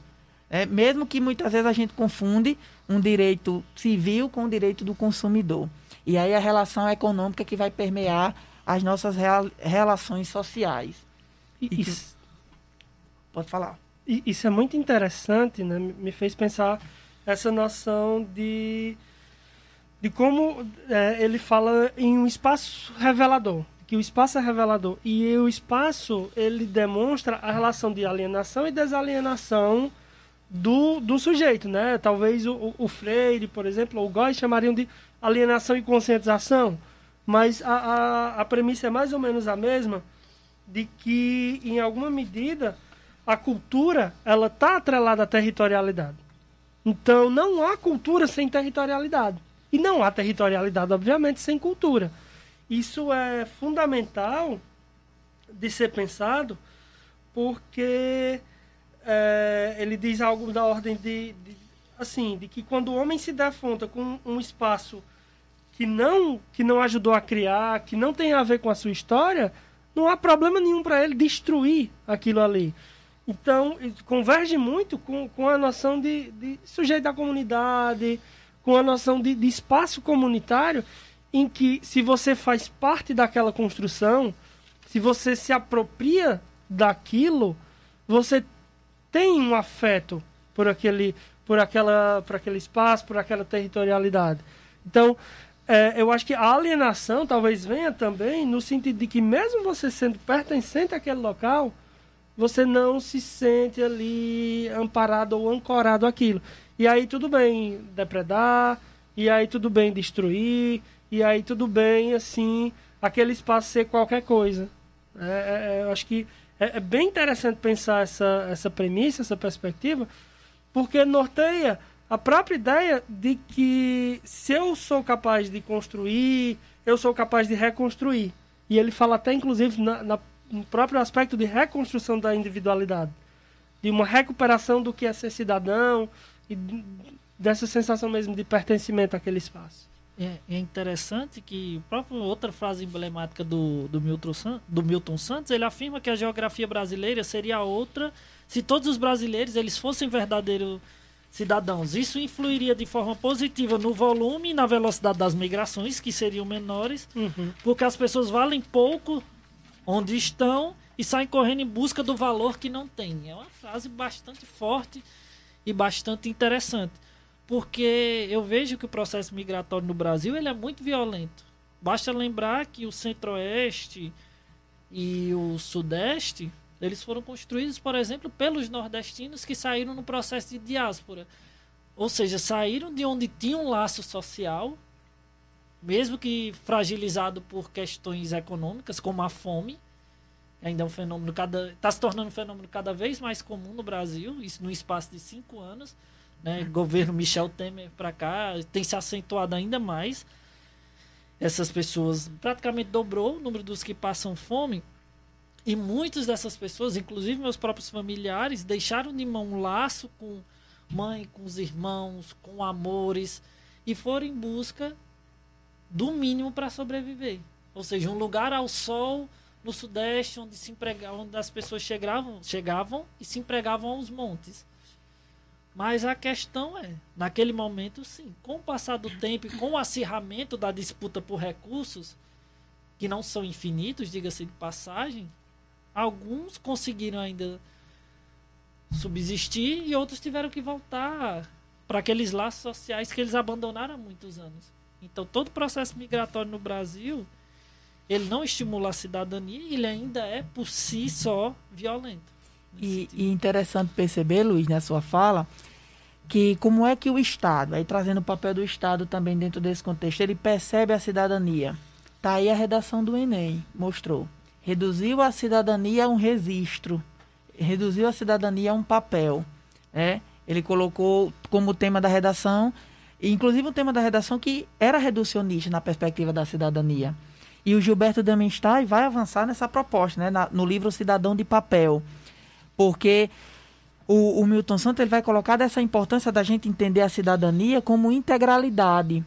É, mesmo que muitas vezes a gente confunde um direito civil com o direito do consumidor. E aí a relação econômica que vai permear as nossas real, relações sociais. Isso, pode falar. Isso é muito interessante, né? me fez pensar essa noção de de como é, ele fala em um espaço revelador, que o espaço é revelador e o espaço ele demonstra a relação de alienação e desalienação do, do sujeito, né? Talvez o, o Freire, por exemplo, ou o Góes chamariam de alienação e conscientização, mas a, a, a premissa é mais ou menos a mesma de que em alguma medida a cultura ela está atrelada à territorialidade. Então não há cultura sem territorialidade. E não há territorialidade, obviamente, sem cultura. Isso é fundamental de ser pensado, porque é, ele diz algo da ordem de, de, assim, de que quando o homem se defronta com um espaço que não que não ajudou a criar, que não tem a ver com a sua história, não há problema nenhum para ele destruir aquilo ali. Então, converge muito com, com a noção de, de sujeito da comunidade, com a noção de, de espaço comunitário em que se você faz parte daquela construção, se você se apropria daquilo, você tem um afeto por aquele, por aquela, por aquele espaço, por aquela territorialidade. Então, é, eu acho que a alienação talvez venha também no sentido de que mesmo você sendo pertencente àquele local, você não se sente ali amparado ou ancorado àquilo. E aí tudo bem depredar, e aí tudo bem destruir, e aí tudo bem, assim, aquele espaço ser qualquer coisa. É, é, é eu acho que é, é, bem interessante pensar essa, essa premissa, essa perspectiva, porque norteia a própria ideia de que se eu sou capaz de construir, eu sou capaz de reconstruir. E ele fala até, inclusive, na, na, no próprio aspecto de reconstrução da individualidade. De uma recuperação do que é ser cidadão, e dessa sensação mesmo de pertencimento àquele espaço. É, é interessante que própria outra frase emblemática do, do, Milton, do Milton Santos, ele afirma que a geografia brasileira seria outra se todos os brasileiros eles fossem verdadeiros cidadãos. Isso influiria de forma positiva no volume e na velocidade das migrações, que seriam menores, uhum. porque as pessoas valem pouco onde estão e saem correndo em busca do valor que não têm. É uma frase bastante forte e bastante interessante, porque eu vejo que o processo migratório no Brasil ele é muito violento. Basta lembrar que o Centro-Oeste e o Sudeste eles foram construídos, por exemplo, pelos nordestinos que saíram no processo de diáspora. Ou seja, saíram de onde tinha um laço social, mesmo que fragilizado por questões econômicas, como a fome, ainda é um fenômeno cada está se tornando um fenômeno cada vez mais comum no Brasil isso no espaço de cinco anos né? Governo Michel Temer para cá tem se acentuado ainda mais. Essas pessoas praticamente dobrou o número dos que passam fome e muitas dessas pessoas inclusive meus próprios familiares deixaram de mão um laço com mãe com os irmãos com amores e foram em busca do mínimo para sobreviver. Ou seja um lugar ao sol no Sudeste, onde, se empregavam, onde as pessoas chegavam, chegavam e se empregavam aos montes. Mas a questão é, naquele momento, sim, com o passar do tempo e com o acirramento da disputa por recursos, que não são infinitos, diga-se de passagem, alguns conseguiram ainda subsistir e outros tiveram que voltar para aqueles laços sociais que eles abandonaram há muitos anos. Então, todo o processo migratório no Brasil, ele não estimula a cidadania, ele ainda é por si só violento. E, e interessante perceber, Luiz, na sua fala, que como é que o Estado, aí trazendo o papel do Estado também dentro desse contexto, ele percebe a cidadania. Tá aí a redação do Enem, mostrou. Reduziu a cidadania a um registro, reduziu a cidadania a um papel. Né? Ele colocou como tema da redação, inclusive um tema da redação que era reducionista na perspectiva da cidadania. E o Gilberto Damenstein vai avançar nessa proposta, né? Na, no livro Cidadão de Papel. Porque o, o Milton Santos ele vai colocar dessa importância da gente entender a cidadania como integralidade.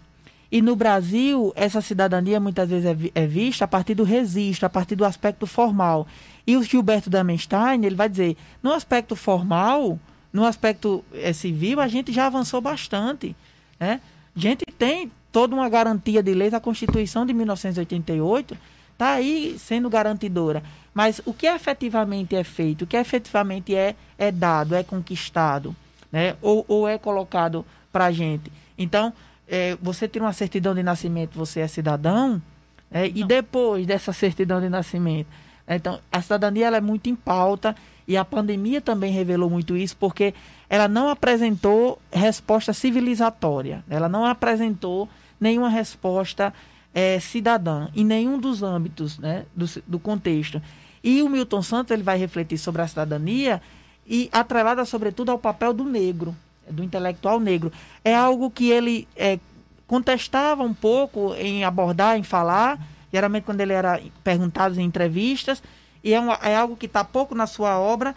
E no Brasil, essa cidadania muitas vezes é, é, vista a partir do registro, a partir do aspecto formal. E o Gilberto Damenstein, ele vai dizer, no aspecto formal, no aspecto é, civil, a gente já avançou bastante. Né? A gente tem toda uma garantia de leis, a Constituição de 1988 está aí sendo garantidora. Mas o que efetivamente é feito, o que efetivamente é, é dado, é conquistado, né? ou, ou é colocado para a gente. Então, é, você tem uma certidão de nascimento, você é cidadão, é, e depois dessa certidão de nascimento. É, então, a cidadania ela é muito em pauta e a pandemia também revelou muito isso, porque ela não apresentou resposta civilizatória, ela não apresentou nenhuma resposta é, cidadã em nenhum dos âmbitos né, do, do contexto. E o Milton Santos ele vai refletir sobre a cidadania e atrelada sobretudo ao papel do negro, do intelectual negro. É algo que ele é, contestava um pouco em abordar, em falar, geralmente quando ele era perguntado em entrevistas, e é, é algo que está pouco na sua obra,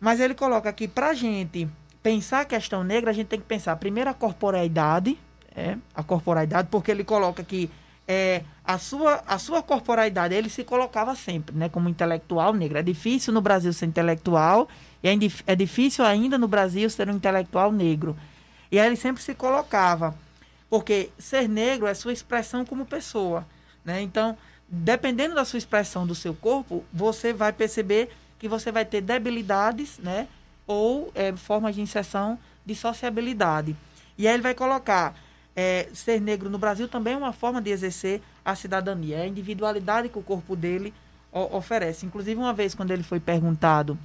mas ele coloca aqui para a gente pensar a questão negra, a gente tem que pensar primeiro a corporeidade, é, a corporalidade, porque ele coloca que é, a, sua, a sua corporalidade, ele se colocava sempre né, como intelectual negro. É difícil no Brasil ser intelectual e é, é difícil ainda no Brasil ser um intelectual negro. E aí ele sempre se colocava, porque ser negro é sua expressão como pessoa. Né? Então, dependendo da sua expressão do seu corpo, você vai perceber que você vai ter debilidades né? ou é, formas de inserção de sociabilidade. E aí ele vai colocar é, ser negro no Brasil também é uma forma de exercer a cidadania, é a individualidade que o corpo dele o, oferece. Inclusive, uma vez, quando ele foi perguntado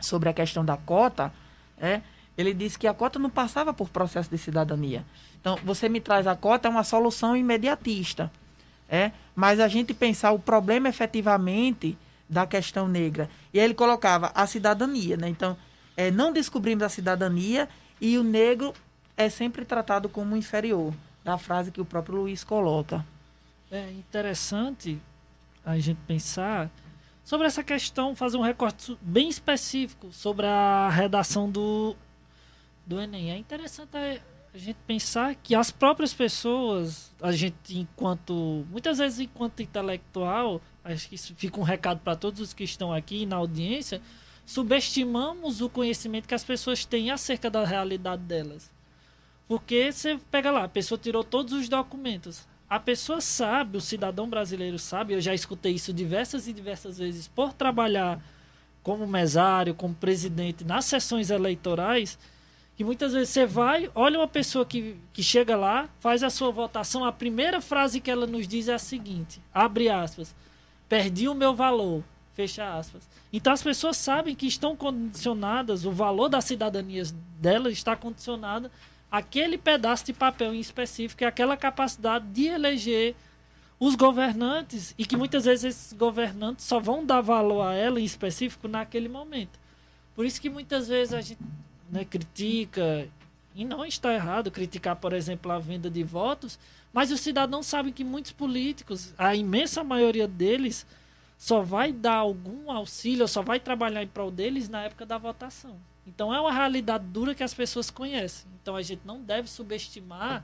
sobre a questão da cota, é, ele disse que a cota não passava por processo de cidadania. Então, você me traz a cota é uma solução imediatista. É, mas a gente pensar o problema efetivamente da questão negra. E aí ele colocava a cidadania. Né? Então, é, não descobrimos a cidadania e o negro é sempre tratado como inferior, da frase que o próprio Luiz coloca. É interessante a gente pensar sobre essa questão, fazer um recorte bem específico sobre a redação do, do Enem. É interessante a gente pensar que as próprias pessoas, a gente enquanto, muitas vezes enquanto intelectual, acho que isso fica um recado para todos os que estão aqui na audiência, subestimamos o conhecimento que as pessoas têm acerca da realidade delas. Porque você pega lá, a pessoa tirou todos os documentos. A pessoa sabe, o cidadão brasileiro sabe, eu já escutei isso diversas e diversas vezes por trabalhar como mesário, como presidente nas sessões eleitorais, que muitas vezes você vai, olha uma pessoa que, que chega lá, faz a sua votação, a primeira frase que ela nos diz é a seguinte, abre aspas, perdi o meu valor, fecha aspas. Então as pessoas sabem que estão condicionadas, o valor da cidadania dela está condicionada aquele pedaço de papel em específico e aquela capacidade de eleger os governantes e que muitas vezes esses governantes só vão dar valor a ela em específico naquele momento. Por isso que muitas vezes a gente né, critica, e não está errado criticar, por exemplo, a venda de votos, mas os cidadãos sabem que muitos políticos, a imensa maioria deles, só vai dar algum auxílio, só vai trabalhar em prol deles na época da votação. Então é uma realidade dura que as pessoas conhecem. Então a gente não deve subestimar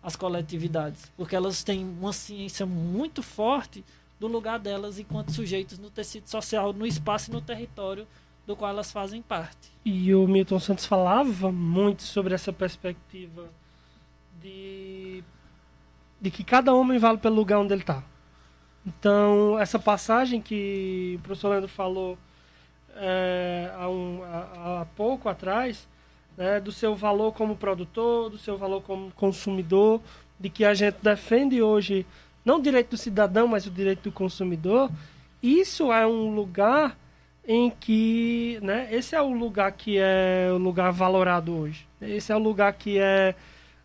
as coletividades, porque elas têm uma ciência muito forte do lugar delas enquanto sujeitos no tecido social, no espaço e no território do qual elas fazem parte. E o Milton Santos falava muito sobre essa perspectiva de, de que cada homem vale pelo lugar onde ele está. Então, essa passagem que o professor Leandro falou é, há, um, há, há, pouco atrás, né, do seu valor como produtor, do seu valor como consumidor, de que a gente defende hoje não o direito do cidadão, mas o direito do consumidor, isso é um lugar em que, né, esse é o lugar que é o lugar valorado hoje. Esse é o lugar que é,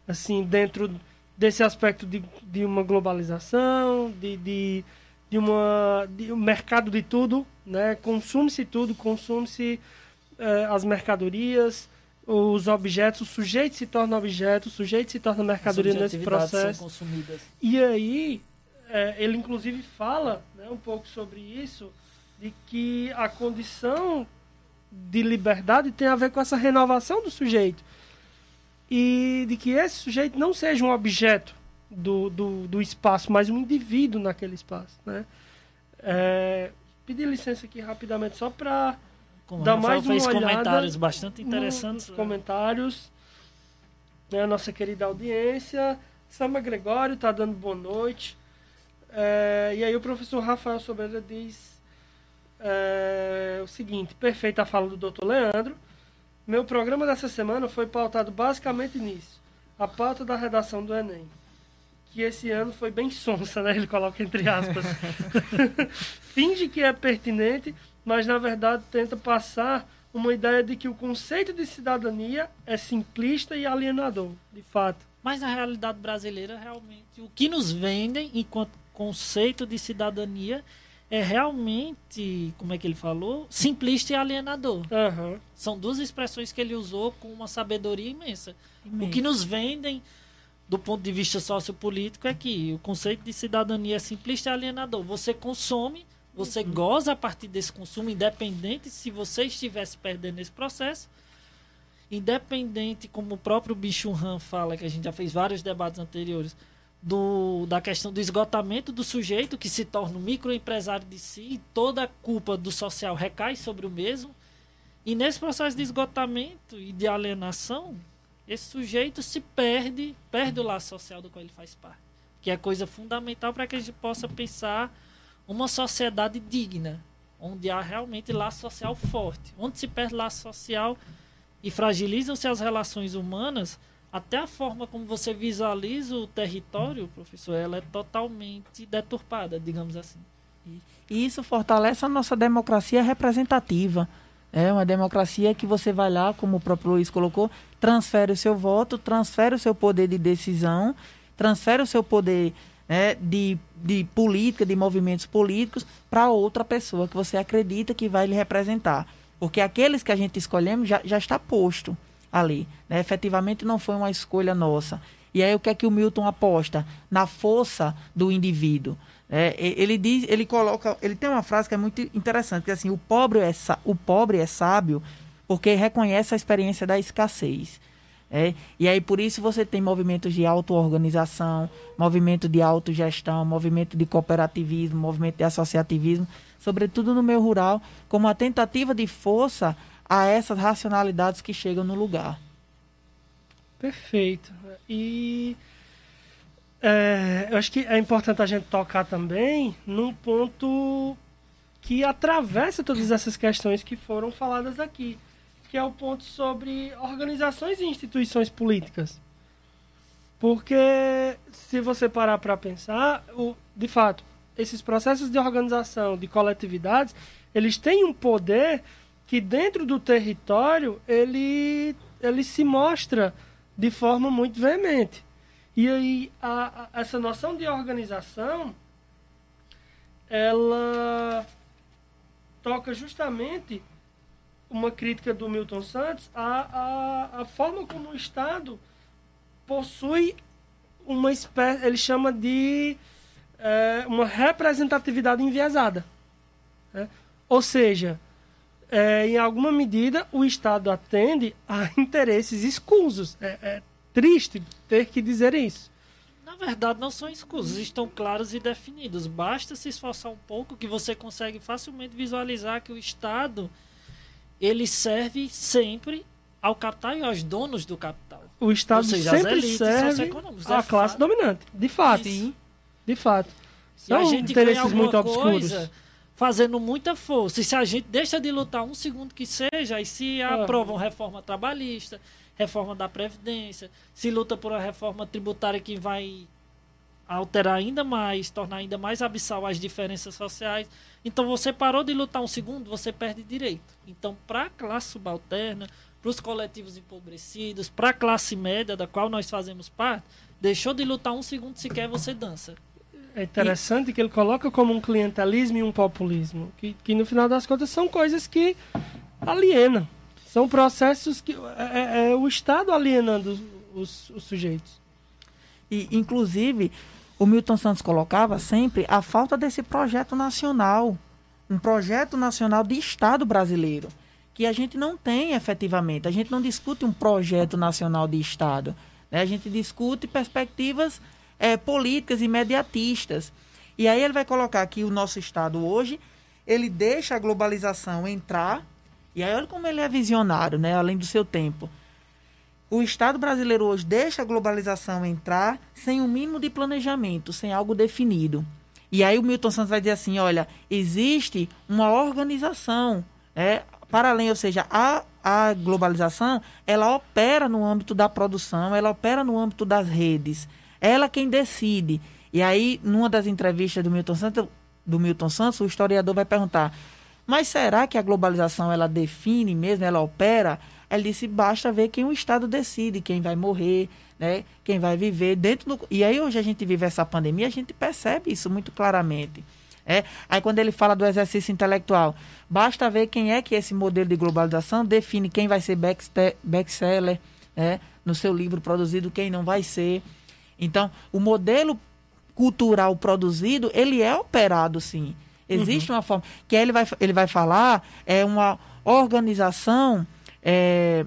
assim, dentro desse aspecto de, de uma globalização, de, de, de, uma, de um mercado de tudo, né? Consome-se tudo, consome-se eh, as mercadorias, os objetos, o sujeito se torna objeto, o sujeito se torna mercadoria nesse processo. E aí, eh, ele inclusive fala né, um pouco sobre isso, de que a condição de liberdade tem a ver com essa renovação do sujeito e de que esse sujeito não seja um objeto do, do, do espaço, mas um indivíduo naquele espaço. Né? É, pedir licença aqui rapidamente só para dar mais uma olhada comentários bastante interessantes. Nos comentários. Né, a nossa querida audiência. Sama Gregório está dando boa noite. É, e aí o professor Rafael Sobreira diz é, o seguinte, perfeita a fala do doutor Leandro. Meu programa dessa semana foi pautado basicamente nisso. A pauta da redação do Enem. Que esse ano foi bem sonsa, né? Ele coloca entre aspas. [LAUGHS] Finge que é pertinente, mas na verdade tenta passar uma ideia de que o conceito de cidadania é simplista e alienador, de fato. Mas na realidade brasileira, realmente, o que nos vendem enquanto conceito de cidadania é realmente, como é que ele falou? Simplista e alienador. Uhum. São duas expressões que ele usou com uma sabedoria imensa. O que nos vendem, do ponto de vista sociopolítico, é que o conceito de cidadania é simplista e alienador. Você consome, você uhum. goza a partir desse consumo, independente se você estivesse perdendo esse processo. Independente, como o próprio Bicho Han fala, que a gente já fez vários debates anteriores, do, da questão do esgotamento do sujeito, que se torna um microempresário de si, e toda a culpa do social recai sobre o mesmo. E nesse processo de esgotamento e de alienação, esse sujeito se perde, perde o laço social do qual ele faz parte. Que é coisa fundamental para que a gente possa pensar uma sociedade digna, onde há realmente laço social forte. Onde se perde laço social e fragilizam-se as relações humanas, até a forma como você visualiza o território, professor, ela é totalmente deturpada, digamos assim. E isso fortalece a nossa democracia representativa. É uma democracia que você vai lá, como o próprio Luiz colocou, transfere o seu voto, transfere o seu poder de decisão, transfere o seu poder né, de, de política, de movimentos políticos, para outra pessoa que você acredita que vai lhe representar. Porque aqueles que a gente escolhemos já, já está posto ali. Né? Efetivamente não foi uma escolha nossa. E aí o que é que o Milton aposta? Na força do indivíduo. É, ele diz, ele coloca, ele tem uma frase que é muito interessante, que é assim, o pobre é, o pobre é sábio porque reconhece a experiência da escassez. É, e aí por isso você tem movimentos de auto-organização, movimento de autogestão, movimento de cooperativismo, movimento de associativismo, sobretudo no meio rural, como uma tentativa de força a essas racionalidades que chegam no lugar. Perfeito. E é, eu acho que é importante a gente tocar também num ponto que atravessa todas essas questões que foram faladas aqui, que é o ponto sobre organizações e instituições políticas. Porque se você parar para pensar, o, de fato, esses processos de organização de coletividades, eles têm um poder que dentro do território ele, ele se mostra de forma muito veemente. E aí a, a, essa noção de organização ela toca justamente uma crítica do Milton Santos a, a, a forma como o Estado possui uma espécie, ele chama de é, uma representatividade enviesada. Né? Ou seja, é, em alguma medida, o Estado atende a interesses escusos. É, é, triste ter que dizer isso. Na verdade, não são escusos, estão claros e definidos. Basta se esforçar um pouco que você consegue facilmente visualizar que o Estado ele serve sempre ao capital e aos donos do capital. O Estado seja, sempre elites, serve à classe dominante, de fato. De fato. São a gente alguma muito coisa fazendo muita força. E se a gente deixa de lutar um segundo que seja, e se ah. aprovam reforma trabalhista, reforma da Previdência, se luta por uma reforma tributária que vai alterar ainda mais, tornar ainda mais abissal as diferenças sociais. Então você parou de lutar um segundo, você perde direito. Então, para a classe subalterna, para os coletivos empobrecidos, para a classe média da qual nós fazemos parte, deixou de lutar um segundo sequer você dança. É interessante e... que ele coloca como um clientelismo e um populismo, que, que no final das contas são coisas que alienam. São processos que é, é, é o Estado alienando os, os sujeitos. E, inclusive, o Milton Santos colocava sempre a falta desse projeto nacional, um projeto nacional de Estado brasileiro, que a gente não tem efetivamente. A gente não discute um projeto nacional de Estado. Né? A gente discute perspectivas é, políticas imediatistas. E aí ele vai colocar que o nosso Estado hoje, ele deixa a globalização entrar, e aí olha como ele é visionário, né? além do seu tempo o Estado brasileiro hoje deixa a globalização entrar sem o um mínimo de planejamento, sem algo definido. E aí o Milton Santos vai dizer assim, olha, existe uma organização, é, para além, ou seja, a, a globalização, ela opera no âmbito da produção, ela opera no âmbito das redes. Ela quem decide. E aí, numa das entrevistas do Milton Santos, do Milton Santos, o historiador vai perguntar: mas será que a globalização ela define mesmo, ela opera? Ele disse: basta ver quem o Estado decide, quem vai morrer, né? quem vai viver dentro do. E aí, hoje a gente vive essa pandemia, a gente percebe isso muito claramente. É? Aí, quando ele fala do exercício intelectual, basta ver quem é que esse modelo de globalização define quem vai ser backseller né? no seu livro produzido, quem não vai ser. Então, o modelo cultural produzido, ele é operado, sim. Existe uhum. uma forma. Que ele vai, ele vai falar, é uma organização é,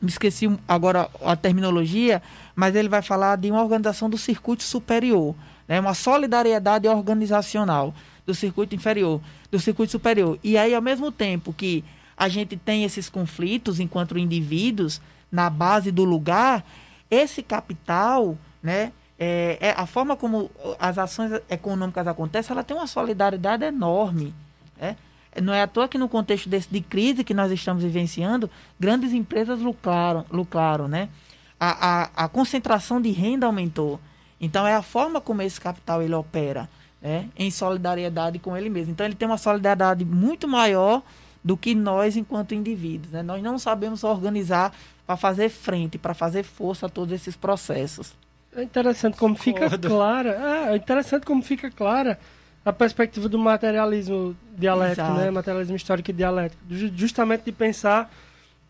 me esqueci agora a terminologia, mas ele vai falar de uma organização do circuito superior, né? uma solidariedade organizacional do circuito inferior, do circuito superior. E aí, ao mesmo tempo que a gente tem esses conflitos enquanto indivíduos na base do lugar, esse capital, né? É, é, a forma como as ações econômicas acontecem, ela tem uma solidariedade enorme. Né? Não é à toa que no contexto desse, de crise que nós estamos vivenciando, grandes empresas lucraram, lucraram né? A, a, a concentração de renda aumentou. Então, é a forma como esse capital ele opera, né? em solidariedade com ele mesmo. Então, ele tem uma solidariedade muito maior do que nós enquanto indivíduos. Né? Nós não sabemos organizar para fazer frente, para fazer força a todos esses processos. É interessante como fica clara. É, é interessante como fica clara a perspectiva do materialismo dialético, né? Materialismo histórico e dialético, justamente de pensar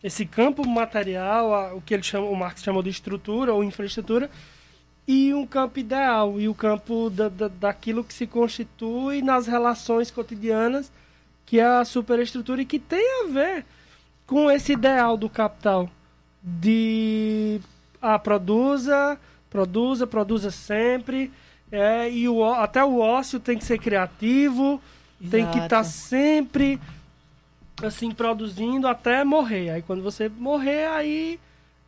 esse campo material, o que ele chama, o Marx chamou de estrutura ou infraestrutura, e um campo ideal, e o campo da, da, daquilo que se constitui nas relações cotidianas, que é a superestrutura e que tem a ver com esse ideal do capital de ah, produza, produza, produza sempre, é, e o, até o ócio tem que ser criativo, Exato. tem que estar tá sempre assim produzindo até morrer. Aí quando você morrer, aí,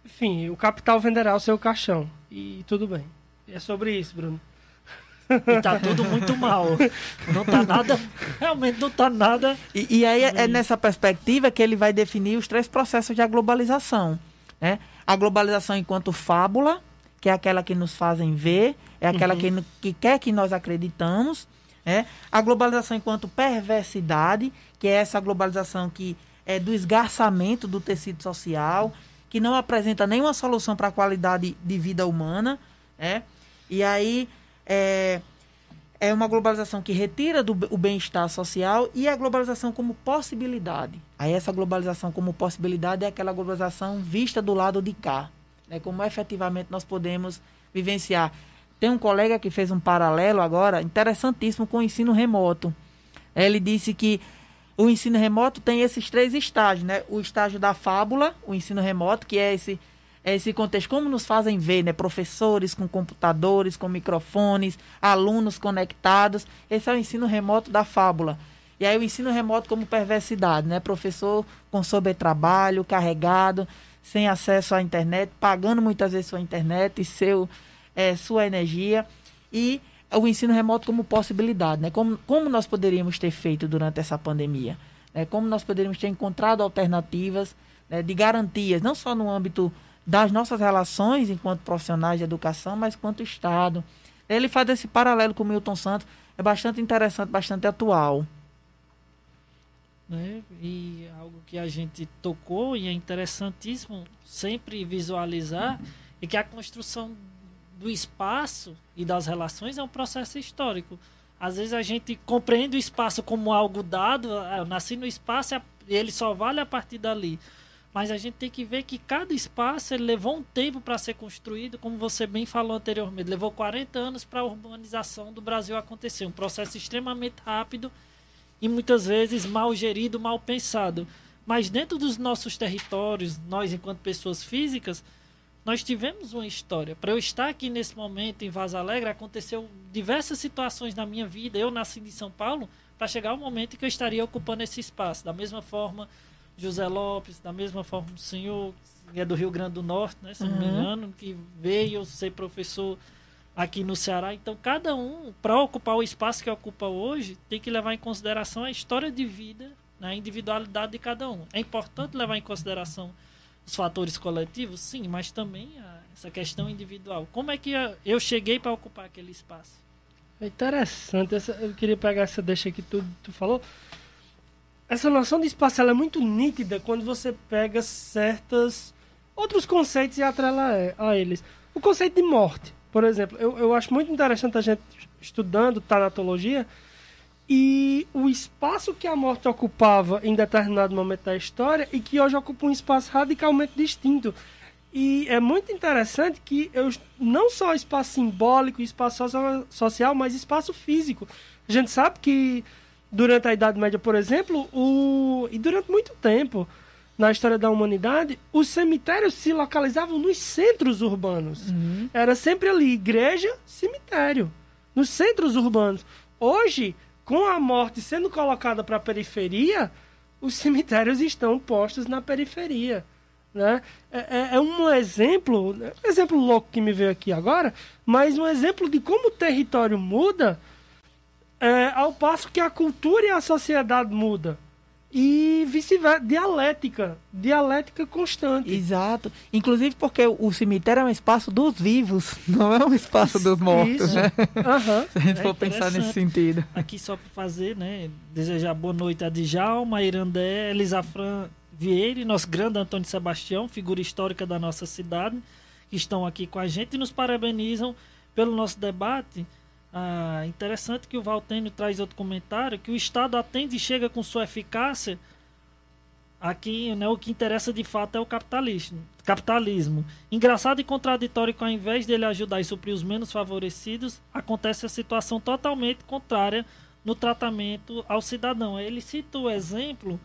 enfim, o capital venderá o seu caixão. E tudo bem. É sobre isso, Bruno. E tá tudo muito mal. Não tá nada, realmente não tá nada. E, e aí é, é nessa perspectiva que ele vai definir os três processos de globalização. Né? A globalização enquanto fábula, que é aquela que nos fazem ver, é aquela uhum. que, que quer que nós acreditamos. É? A globalização enquanto perversidade, que é essa globalização que é do esgarçamento do tecido social, que não apresenta nenhuma solução para a qualidade de vida humana. É? E aí é, é uma globalização que retira do, o bem-estar social e a globalização como possibilidade. Aí essa globalização como possibilidade é aquela globalização vista do lado de cá né, como efetivamente nós podemos vivenciar. Tem um colega que fez um paralelo agora interessantíssimo com o ensino remoto. Ele disse que o ensino remoto tem esses três estágios, né? O estágio da fábula, o ensino remoto, que é esse é esse contexto, como nos fazem ver, né? Professores com computadores, com microfones, alunos conectados. Esse é o ensino remoto da fábula. E aí o ensino remoto como perversidade, né? Professor com sobretrabalho, carregado, sem acesso à internet, pagando muitas vezes sua internet e seu, é, sua energia. E o ensino remoto como possibilidade, né? Como, como nós poderíamos ter feito durante essa pandemia, né? Como nós poderíamos ter encontrado alternativas né, de garantias, não só no âmbito das nossas relações enquanto profissionais de educação, mas quanto Estado. Ele faz esse paralelo com o Milton Santos, é bastante interessante, bastante atual. Né? E algo que a gente tocou e é interessantíssimo sempre visualizar é que a construção do espaço e das relações é um processo histórico. Às vezes a gente compreende o espaço como algo dado, ah, eu nasci no espaço e ele só vale a partir dali. Mas a gente tem que ver que cada espaço levou um tempo para ser construído, como você bem falou anteriormente. Levou 40 anos para a urbanização do Brasil acontecer. Um processo extremamente rápido e muitas vezes mal gerido, mal pensado. Mas dentro dos nossos territórios, nós enquanto pessoas físicas, nós tivemos uma história. Para eu estar aqui nesse momento em Vaz Alegre, aconteceu diversas situações na minha vida. Eu nasci em São Paulo para chegar o momento em que eu estaria ocupando esse espaço. Da mesma forma, José Lopes, da mesma forma o senhor, que é do Rio Grande do Norte, né, se não me uhum. engano, que veio ser professor aqui no Ceará. Então, cada um, para ocupar o espaço que ocupa hoje, tem que levar em consideração a história de vida, né, a individualidade de cada um. É importante levar em consideração os fatores coletivos, sim, mas também a, essa questão individual. Como é que eu cheguei para ocupar aquele espaço? É interessante. Essa, eu queria pegar essa deixa que tu, tu falou. Essa noção de espaço é muito nítida quando você pega certas outros conceitos e atrela a eles. O conceito de morte. Por exemplo, eu, eu acho muito interessante a gente estudando tanatologia e o espaço que a morte ocupava em determinado momento da história e que hoje ocupa um espaço radicalmente distinto. E é muito interessante que eu, não só espaço simbólico, espaço social, mas espaço físico. A gente sabe que durante a Idade Média, por exemplo, o, e durante muito tempo, na história da humanidade, os cemitérios se localizavam nos centros urbanos. Uhum. Era sempre ali, igreja, cemitério, nos centros urbanos. Hoje, com a morte sendo colocada para a periferia, os cemitérios estão postos na periferia. Né? É, é, é, um exemplo, exemplo louco que me veio aqui agora, mas um exemplo de como o território muda é, ao passo que a cultura e a sociedade muda e vice-versa, dialética, dialética constante. Exato. Inclusive porque o cemitério é um espaço dos vivos, [LAUGHS] não é um espaço dos mortos, Isso. né? Uhum. [LAUGHS] Se a gente é for pensar nesse sentido. Aqui só para fazer, né, desejar boa noite a Djalma, Irandé, Elisafran Vieira e nosso grande Antônio Sebastião, figura histórica da nossa cidade, que estão aqui com a gente e nos parabenizam pelo nosso debate ah, interessante que o Valtênio traz outro comentário, que o Estado atende e chega com sua eficácia. Aqui, né, o que interessa de fato é o capitalismo. capitalismo. Engraçado e contraditório que ao invés dele ajudar e suprir os menos favorecidos, acontece a situação totalmente contrária no tratamento ao cidadão. Ele cita o exemplo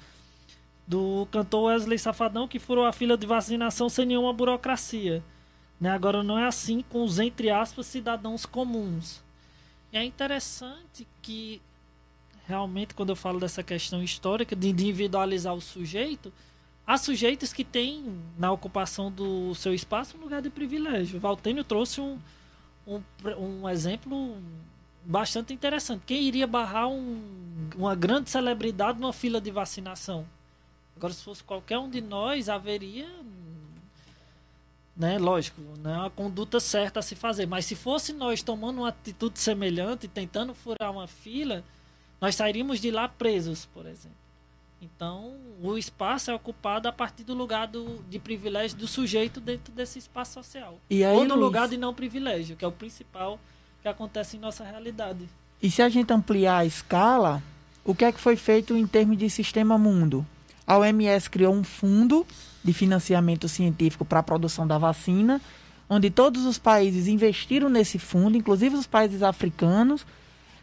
do cantor Wesley Safadão que furou a fila de vacinação sem nenhuma burocracia. Né? Agora não é assim com os, entre aspas, cidadãos comuns. É interessante que realmente quando eu falo dessa questão histórica de individualizar o sujeito, há sujeitos que têm na ocupação do seu espaço um lugar de privilégio. Valtênio trouxe um, um, um exemplo bastante interessante. Quem iria barrar um, uma grande celebridade numa fila de vacinação? Agora, se fosse qualquer um de nós, haveria né? Lógico, não é uma conduta certa a se fazer. Mas se fosse nós tomando uma atitude semelhante, tentando furar uma fila, nós sairíamos de lá presos, por exemplo. Então, o espaço é ocupado a partir do lugar do, de privilégio do sujeito dentro desse espaço social. E aí, Ou no Luiz, lugar de não privilégio, que é o principal que acontece em nossa realidade. E se a gente ampliar a escala, o que é que foi feito em termos de sistema mundo? A OMS criou um fundo de financiamento científico para a produção da vacina, onde todos os países investiram nesse fundo, inclusive os países africanos.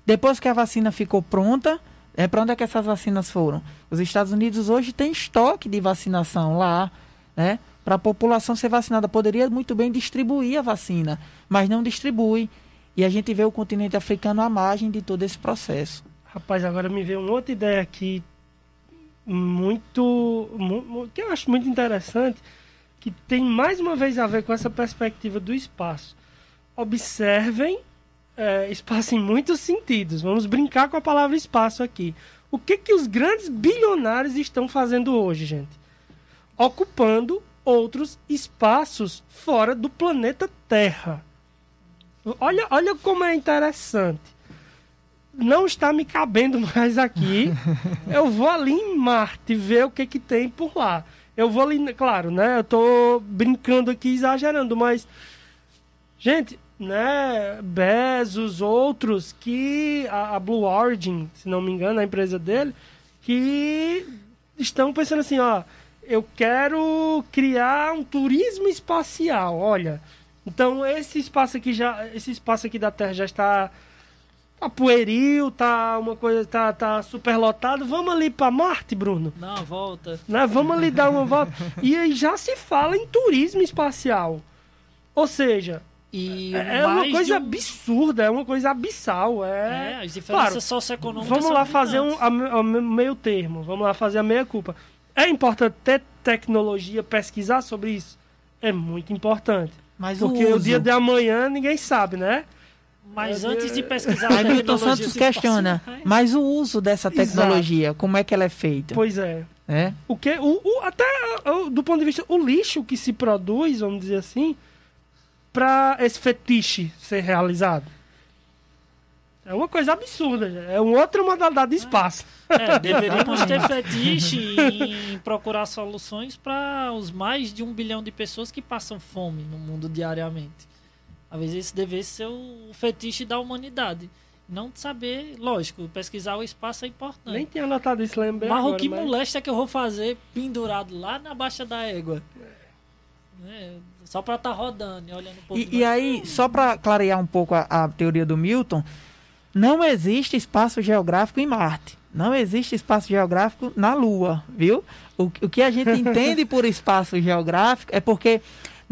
Depois que a vacina ficou pronta, é para onde é que essas vacinas foram? Os Estados Unidos hoje têm estoque de vacinação lá, né? Para a população ser vacinada. Poderia muito bem distribuir a vacina, mas não distribui. E a gente vê o continente africano à margem de todo esse processo. Rapaz, agora me veio uma outra ideia aqui muito, muito, que eu acho muito interessante, que tem mais uma vez a ver com essa perspectiva do espaço. Observem é, espaço em muitos sentidos. Vamos brincar com a palavra espaço aqui. O que, que os grandes bilionários estão fazendo hoje, gente? Ocupando outros espaços fora do planeta Terra. Olha, olha como é interessante. Não está me cabendo mais aqui. [LAUGHS] Eu vou ali em Marte ver o que, que tem por lá. Eu vou ali, claro, né? Eu tô brincando aqui, exagerando, mas. Gente, né? Bezos, outros que. A, a Blue Origin, se não me engano, a empresa dele, que estão pensando assim, ó. Eu quero criar um turismo espacial. Olha, então esse espaço aqui já, esse espaço aqui da Terra já está tá pueril, tá uma coisa, tá, tá super lotado. Vamos ali para Marte, Bruno. Dá uma volta. Né? Vamos ali dar uma volta. E aí já se fala em turismo espacial. Ou seja, E é uma mais coisa um- absurda, é uma coisa abissal. É, É, as diferenças Claro, socioeconômicas Vamos são lá fazer um a a me- meio termo. Vamos lá fazer a meia culpa. É importante ter tecnologia, pesquisar sobre isso? É muito importante. Mas Porque o, o dia de amanhã ninguém sabe, né? Mas É, antes de pesquisar Aí Milton Santos questiona, [LAUGHS] mas o uso dessa Exato. tecnologia, como é que ela é feita? Pois é. É? O que, o, o- até o- do ponto de vista, o lixo que se produz, vamos dizer assim, para esse fetiche ser realizado. É uma coisa absurda, é uma outra modalidade de espaço. É, deveríamos ter [LAUGHS] fetiche em procurar soluções para os mais de um bilhão de pessoas que passam fome no mundo diariamente. Às vezes esse devesse ser o fetiche da humanidade. Não saber, lógico, pesquisar o espaço é importante. Nem tinha anotado isso, lembrei Mas o que mas- molesta é que eu vou fazer pendurado lá na baixa da égua. Né? Só pra estar rodando e olhando um pouco. E, e aí, só para clarear um pouco a, a teoria do Milton, não existe espaço geográfico em Marte. Não existe espaço geográfico na Lua, viu? O, o que a gente [LAUGHS] entende por espaço geográfico é porque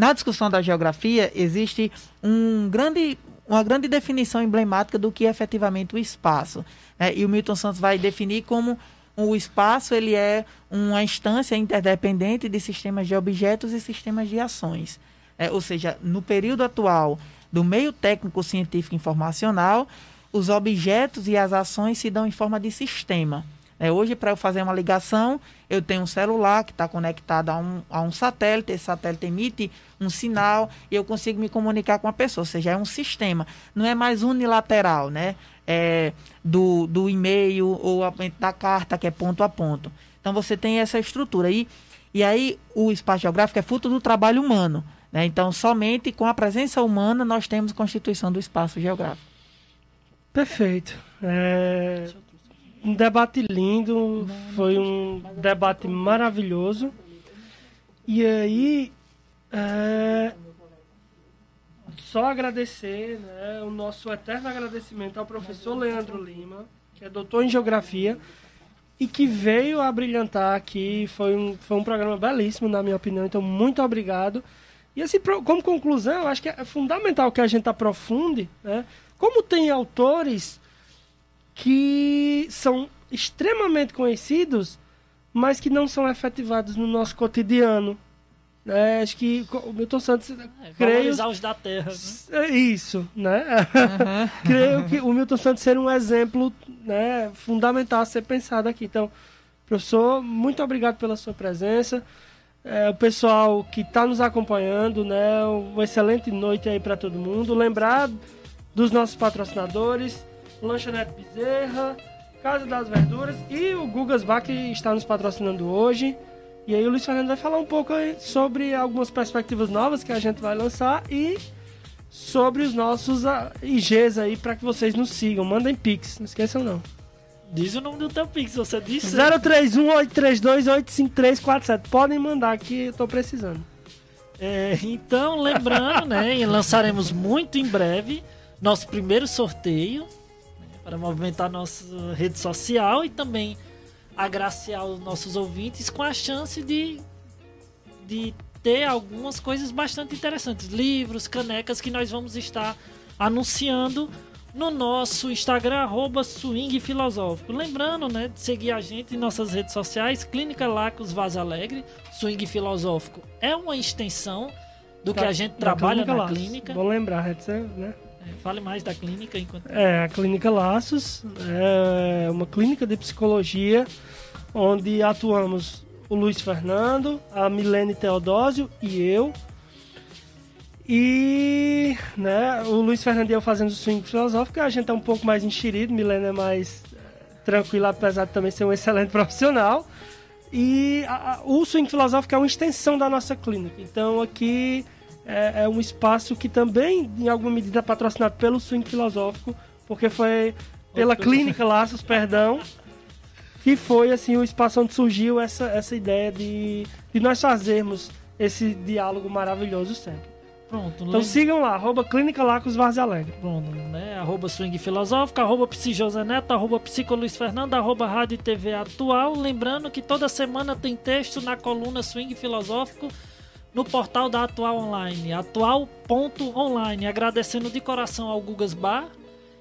na discussão da geografia existe um grande, uma grande definição emblemática do que é efetivamente o espaço. né? E o Milton Santos vai definir como o espaço ele é uma instância interdependente de sistemas de objetos e sistemas de ações. É, ou seja, no período atual do meio técnico científico informacional, os objetos e as ações se dão em forma de sistema. É, hoje, para eu fazer uma ligação, eu tenho um celular que está conectado a um, a um satélite, esse satélite emite um sinal e eu consigo me comunicar com a pessoa, ou seja, é um sistema. Não é mais unilateral, né? É, do, do e-mail ou a- da carta, que é ponto a ponto. Então, você tem essa estrutura. E, e aí, o espaço geográfico é fruto do trabalho humano. Né? Então, somente com a presença humana nós temos constituição do espaço geográfico. Perfeito. É, um debate lindo, foi um debate maravilhoso. E aí, é, só agradecer, né, o nosso eterno agradecimento ao professor Leandro Lima, que é doutor em geografia e que veio a brilhantar aqui. Foi um, foi um programa belíssimo, na minha opinião, então muito obrigado. E assim, como conclusão, acho que é fundamental que a gente aprofunde, né? Como tem autores que são extremamente conhecidos, mas que não são efetivados no nosso cotidiano. né? acho que o Milton Santos, É, creio, os da terra. Né? é isso, né? [LAUGHS] creio que o Milton Santos seria um exemplo né, fundamental a ser pensado aqui. Então, professor, muito obrigado pela sua presença. É, o pessoal que está nos acompanhando, né? Uma excelente noite aí para todo mundo. Lembrar dos nossos patrocinadores, Lanchonete Bezerra, Casa das Verduras e o Gugas Bar que está nos patrocinando hoje. E aí o Luiz Fernando vai falar um pouco sobre algumas perspectivas novas que a gente vai lançar e sobre os nossos ah, IGs aí para que vocês nos sigam. Mandem pix, não esqueçam não. Diz o nome do teu Pix, você disse. 031-832-8547. Podem mandar que eu tô precisando. É, então, lembrando, né, lançaremos muito em breve nosso primeiro sorteio para movimentar nossa rede social e também agraciar os nossos ouvintes com a chance de, de ter algumas coisas bastante interessantes, livros, canecas que nós vamos estar anunciando no nosso Instagram, arroba Swing Filosófico. Lembrando, né, de seguir a gente em nossas redes sociais, Clínica Lacos Vaz Alegre, Swing Filosófico é uma extensão do que a gente trabalha Clínica na Laços. clínica. Vou lembrar, né? É, fale mais da clínica enquanto. É, a Clínica Laços é uma clínica de psicologia onde atuamos o Luiz Fernando, a Milene Teodósio e eu. E né, o Luiz Fernando e eu fazendo swing filosófico, a gente é um pouco mais enxerido, Milene é mais eh, tranquila, apesar de também ser um [LAUGHS] excelente profissional. E a, a, o swing filosófico é uma extensão da nossa clínica. Então aqui é, é um espaço que também, em alguma medida, é patrocinado pelo swing filosófico, porque foi pela clínica Laços, perdão, que foi assim o espaço onde surgiu essa, essa ideia de, de nós fazermos esse diálogo maravilhoso sempre. Pronto, Então sigam lá, arroba Clínica Lacos Várzea Alegre. Pronto, né? Arroba Swing Filosófica, arroba Psi José Neto, arroba Psico Luiz Fernando, arroba Rádio e TV Atual. Lembrando que toda semana tem texto na coluna Swing Filosófico no portal da Atual Online, atual.online. Agradecendo de coração ao Gugas Bar,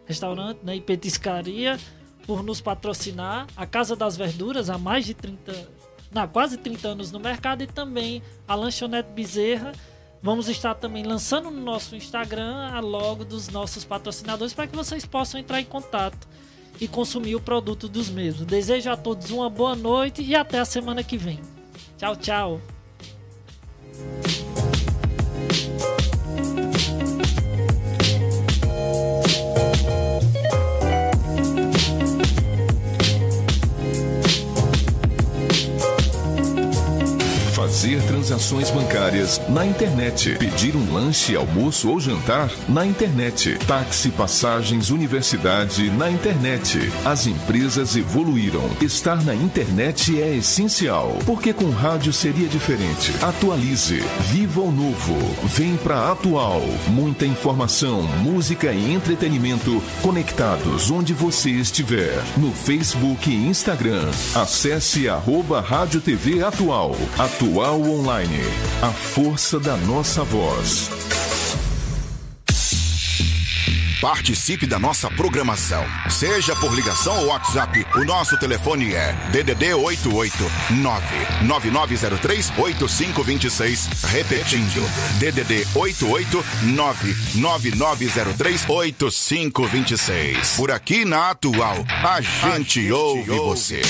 restaurante né, e petiscaria, por nos patrocinar. A Casa das Verduras, há mais de 30, não, quase 30 anos no mercado, e também a Lanchonete Bezerra. Vamos estar também lançando no nosso Instagram a logo dos nossos patrocinadores para que vocês possam entrar em contato e consumir o produto dos mesmos. Desejo a todos uma boa noite e até a semana que vem. Tchau, tchau. Peace. Fazer transações bancárias na internet. Pedir um lanche, almoço ou jantar na internet. Táxi, passagens, universidade na internet. As empresas evoluíram. Estar na internet é essencial, porque com rádio seria diferente. Atualize. Viva o novo. Vem pra Atual. Muita informação, música e entretenimento conectados onde você estiver. No Facebook e Instagram. Acesse arroba Rádio TV Atual. Atual Online. A força da nossa voz. Participe da nossa programação. Seja por ligação ou WhatsApp, o nosso telefone é DDD 889 9903 8526. Repetindo, DDD 889 9903 8526. Por aqui na Atual, a gente ouve você.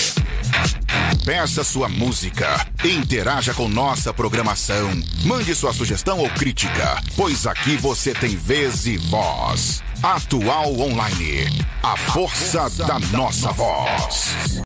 Peça sua música, interaja com nossa programação, mande sua sugestão ou crítica, pois aqui você tem vez e voz. Atual Online, a força da nossa voz.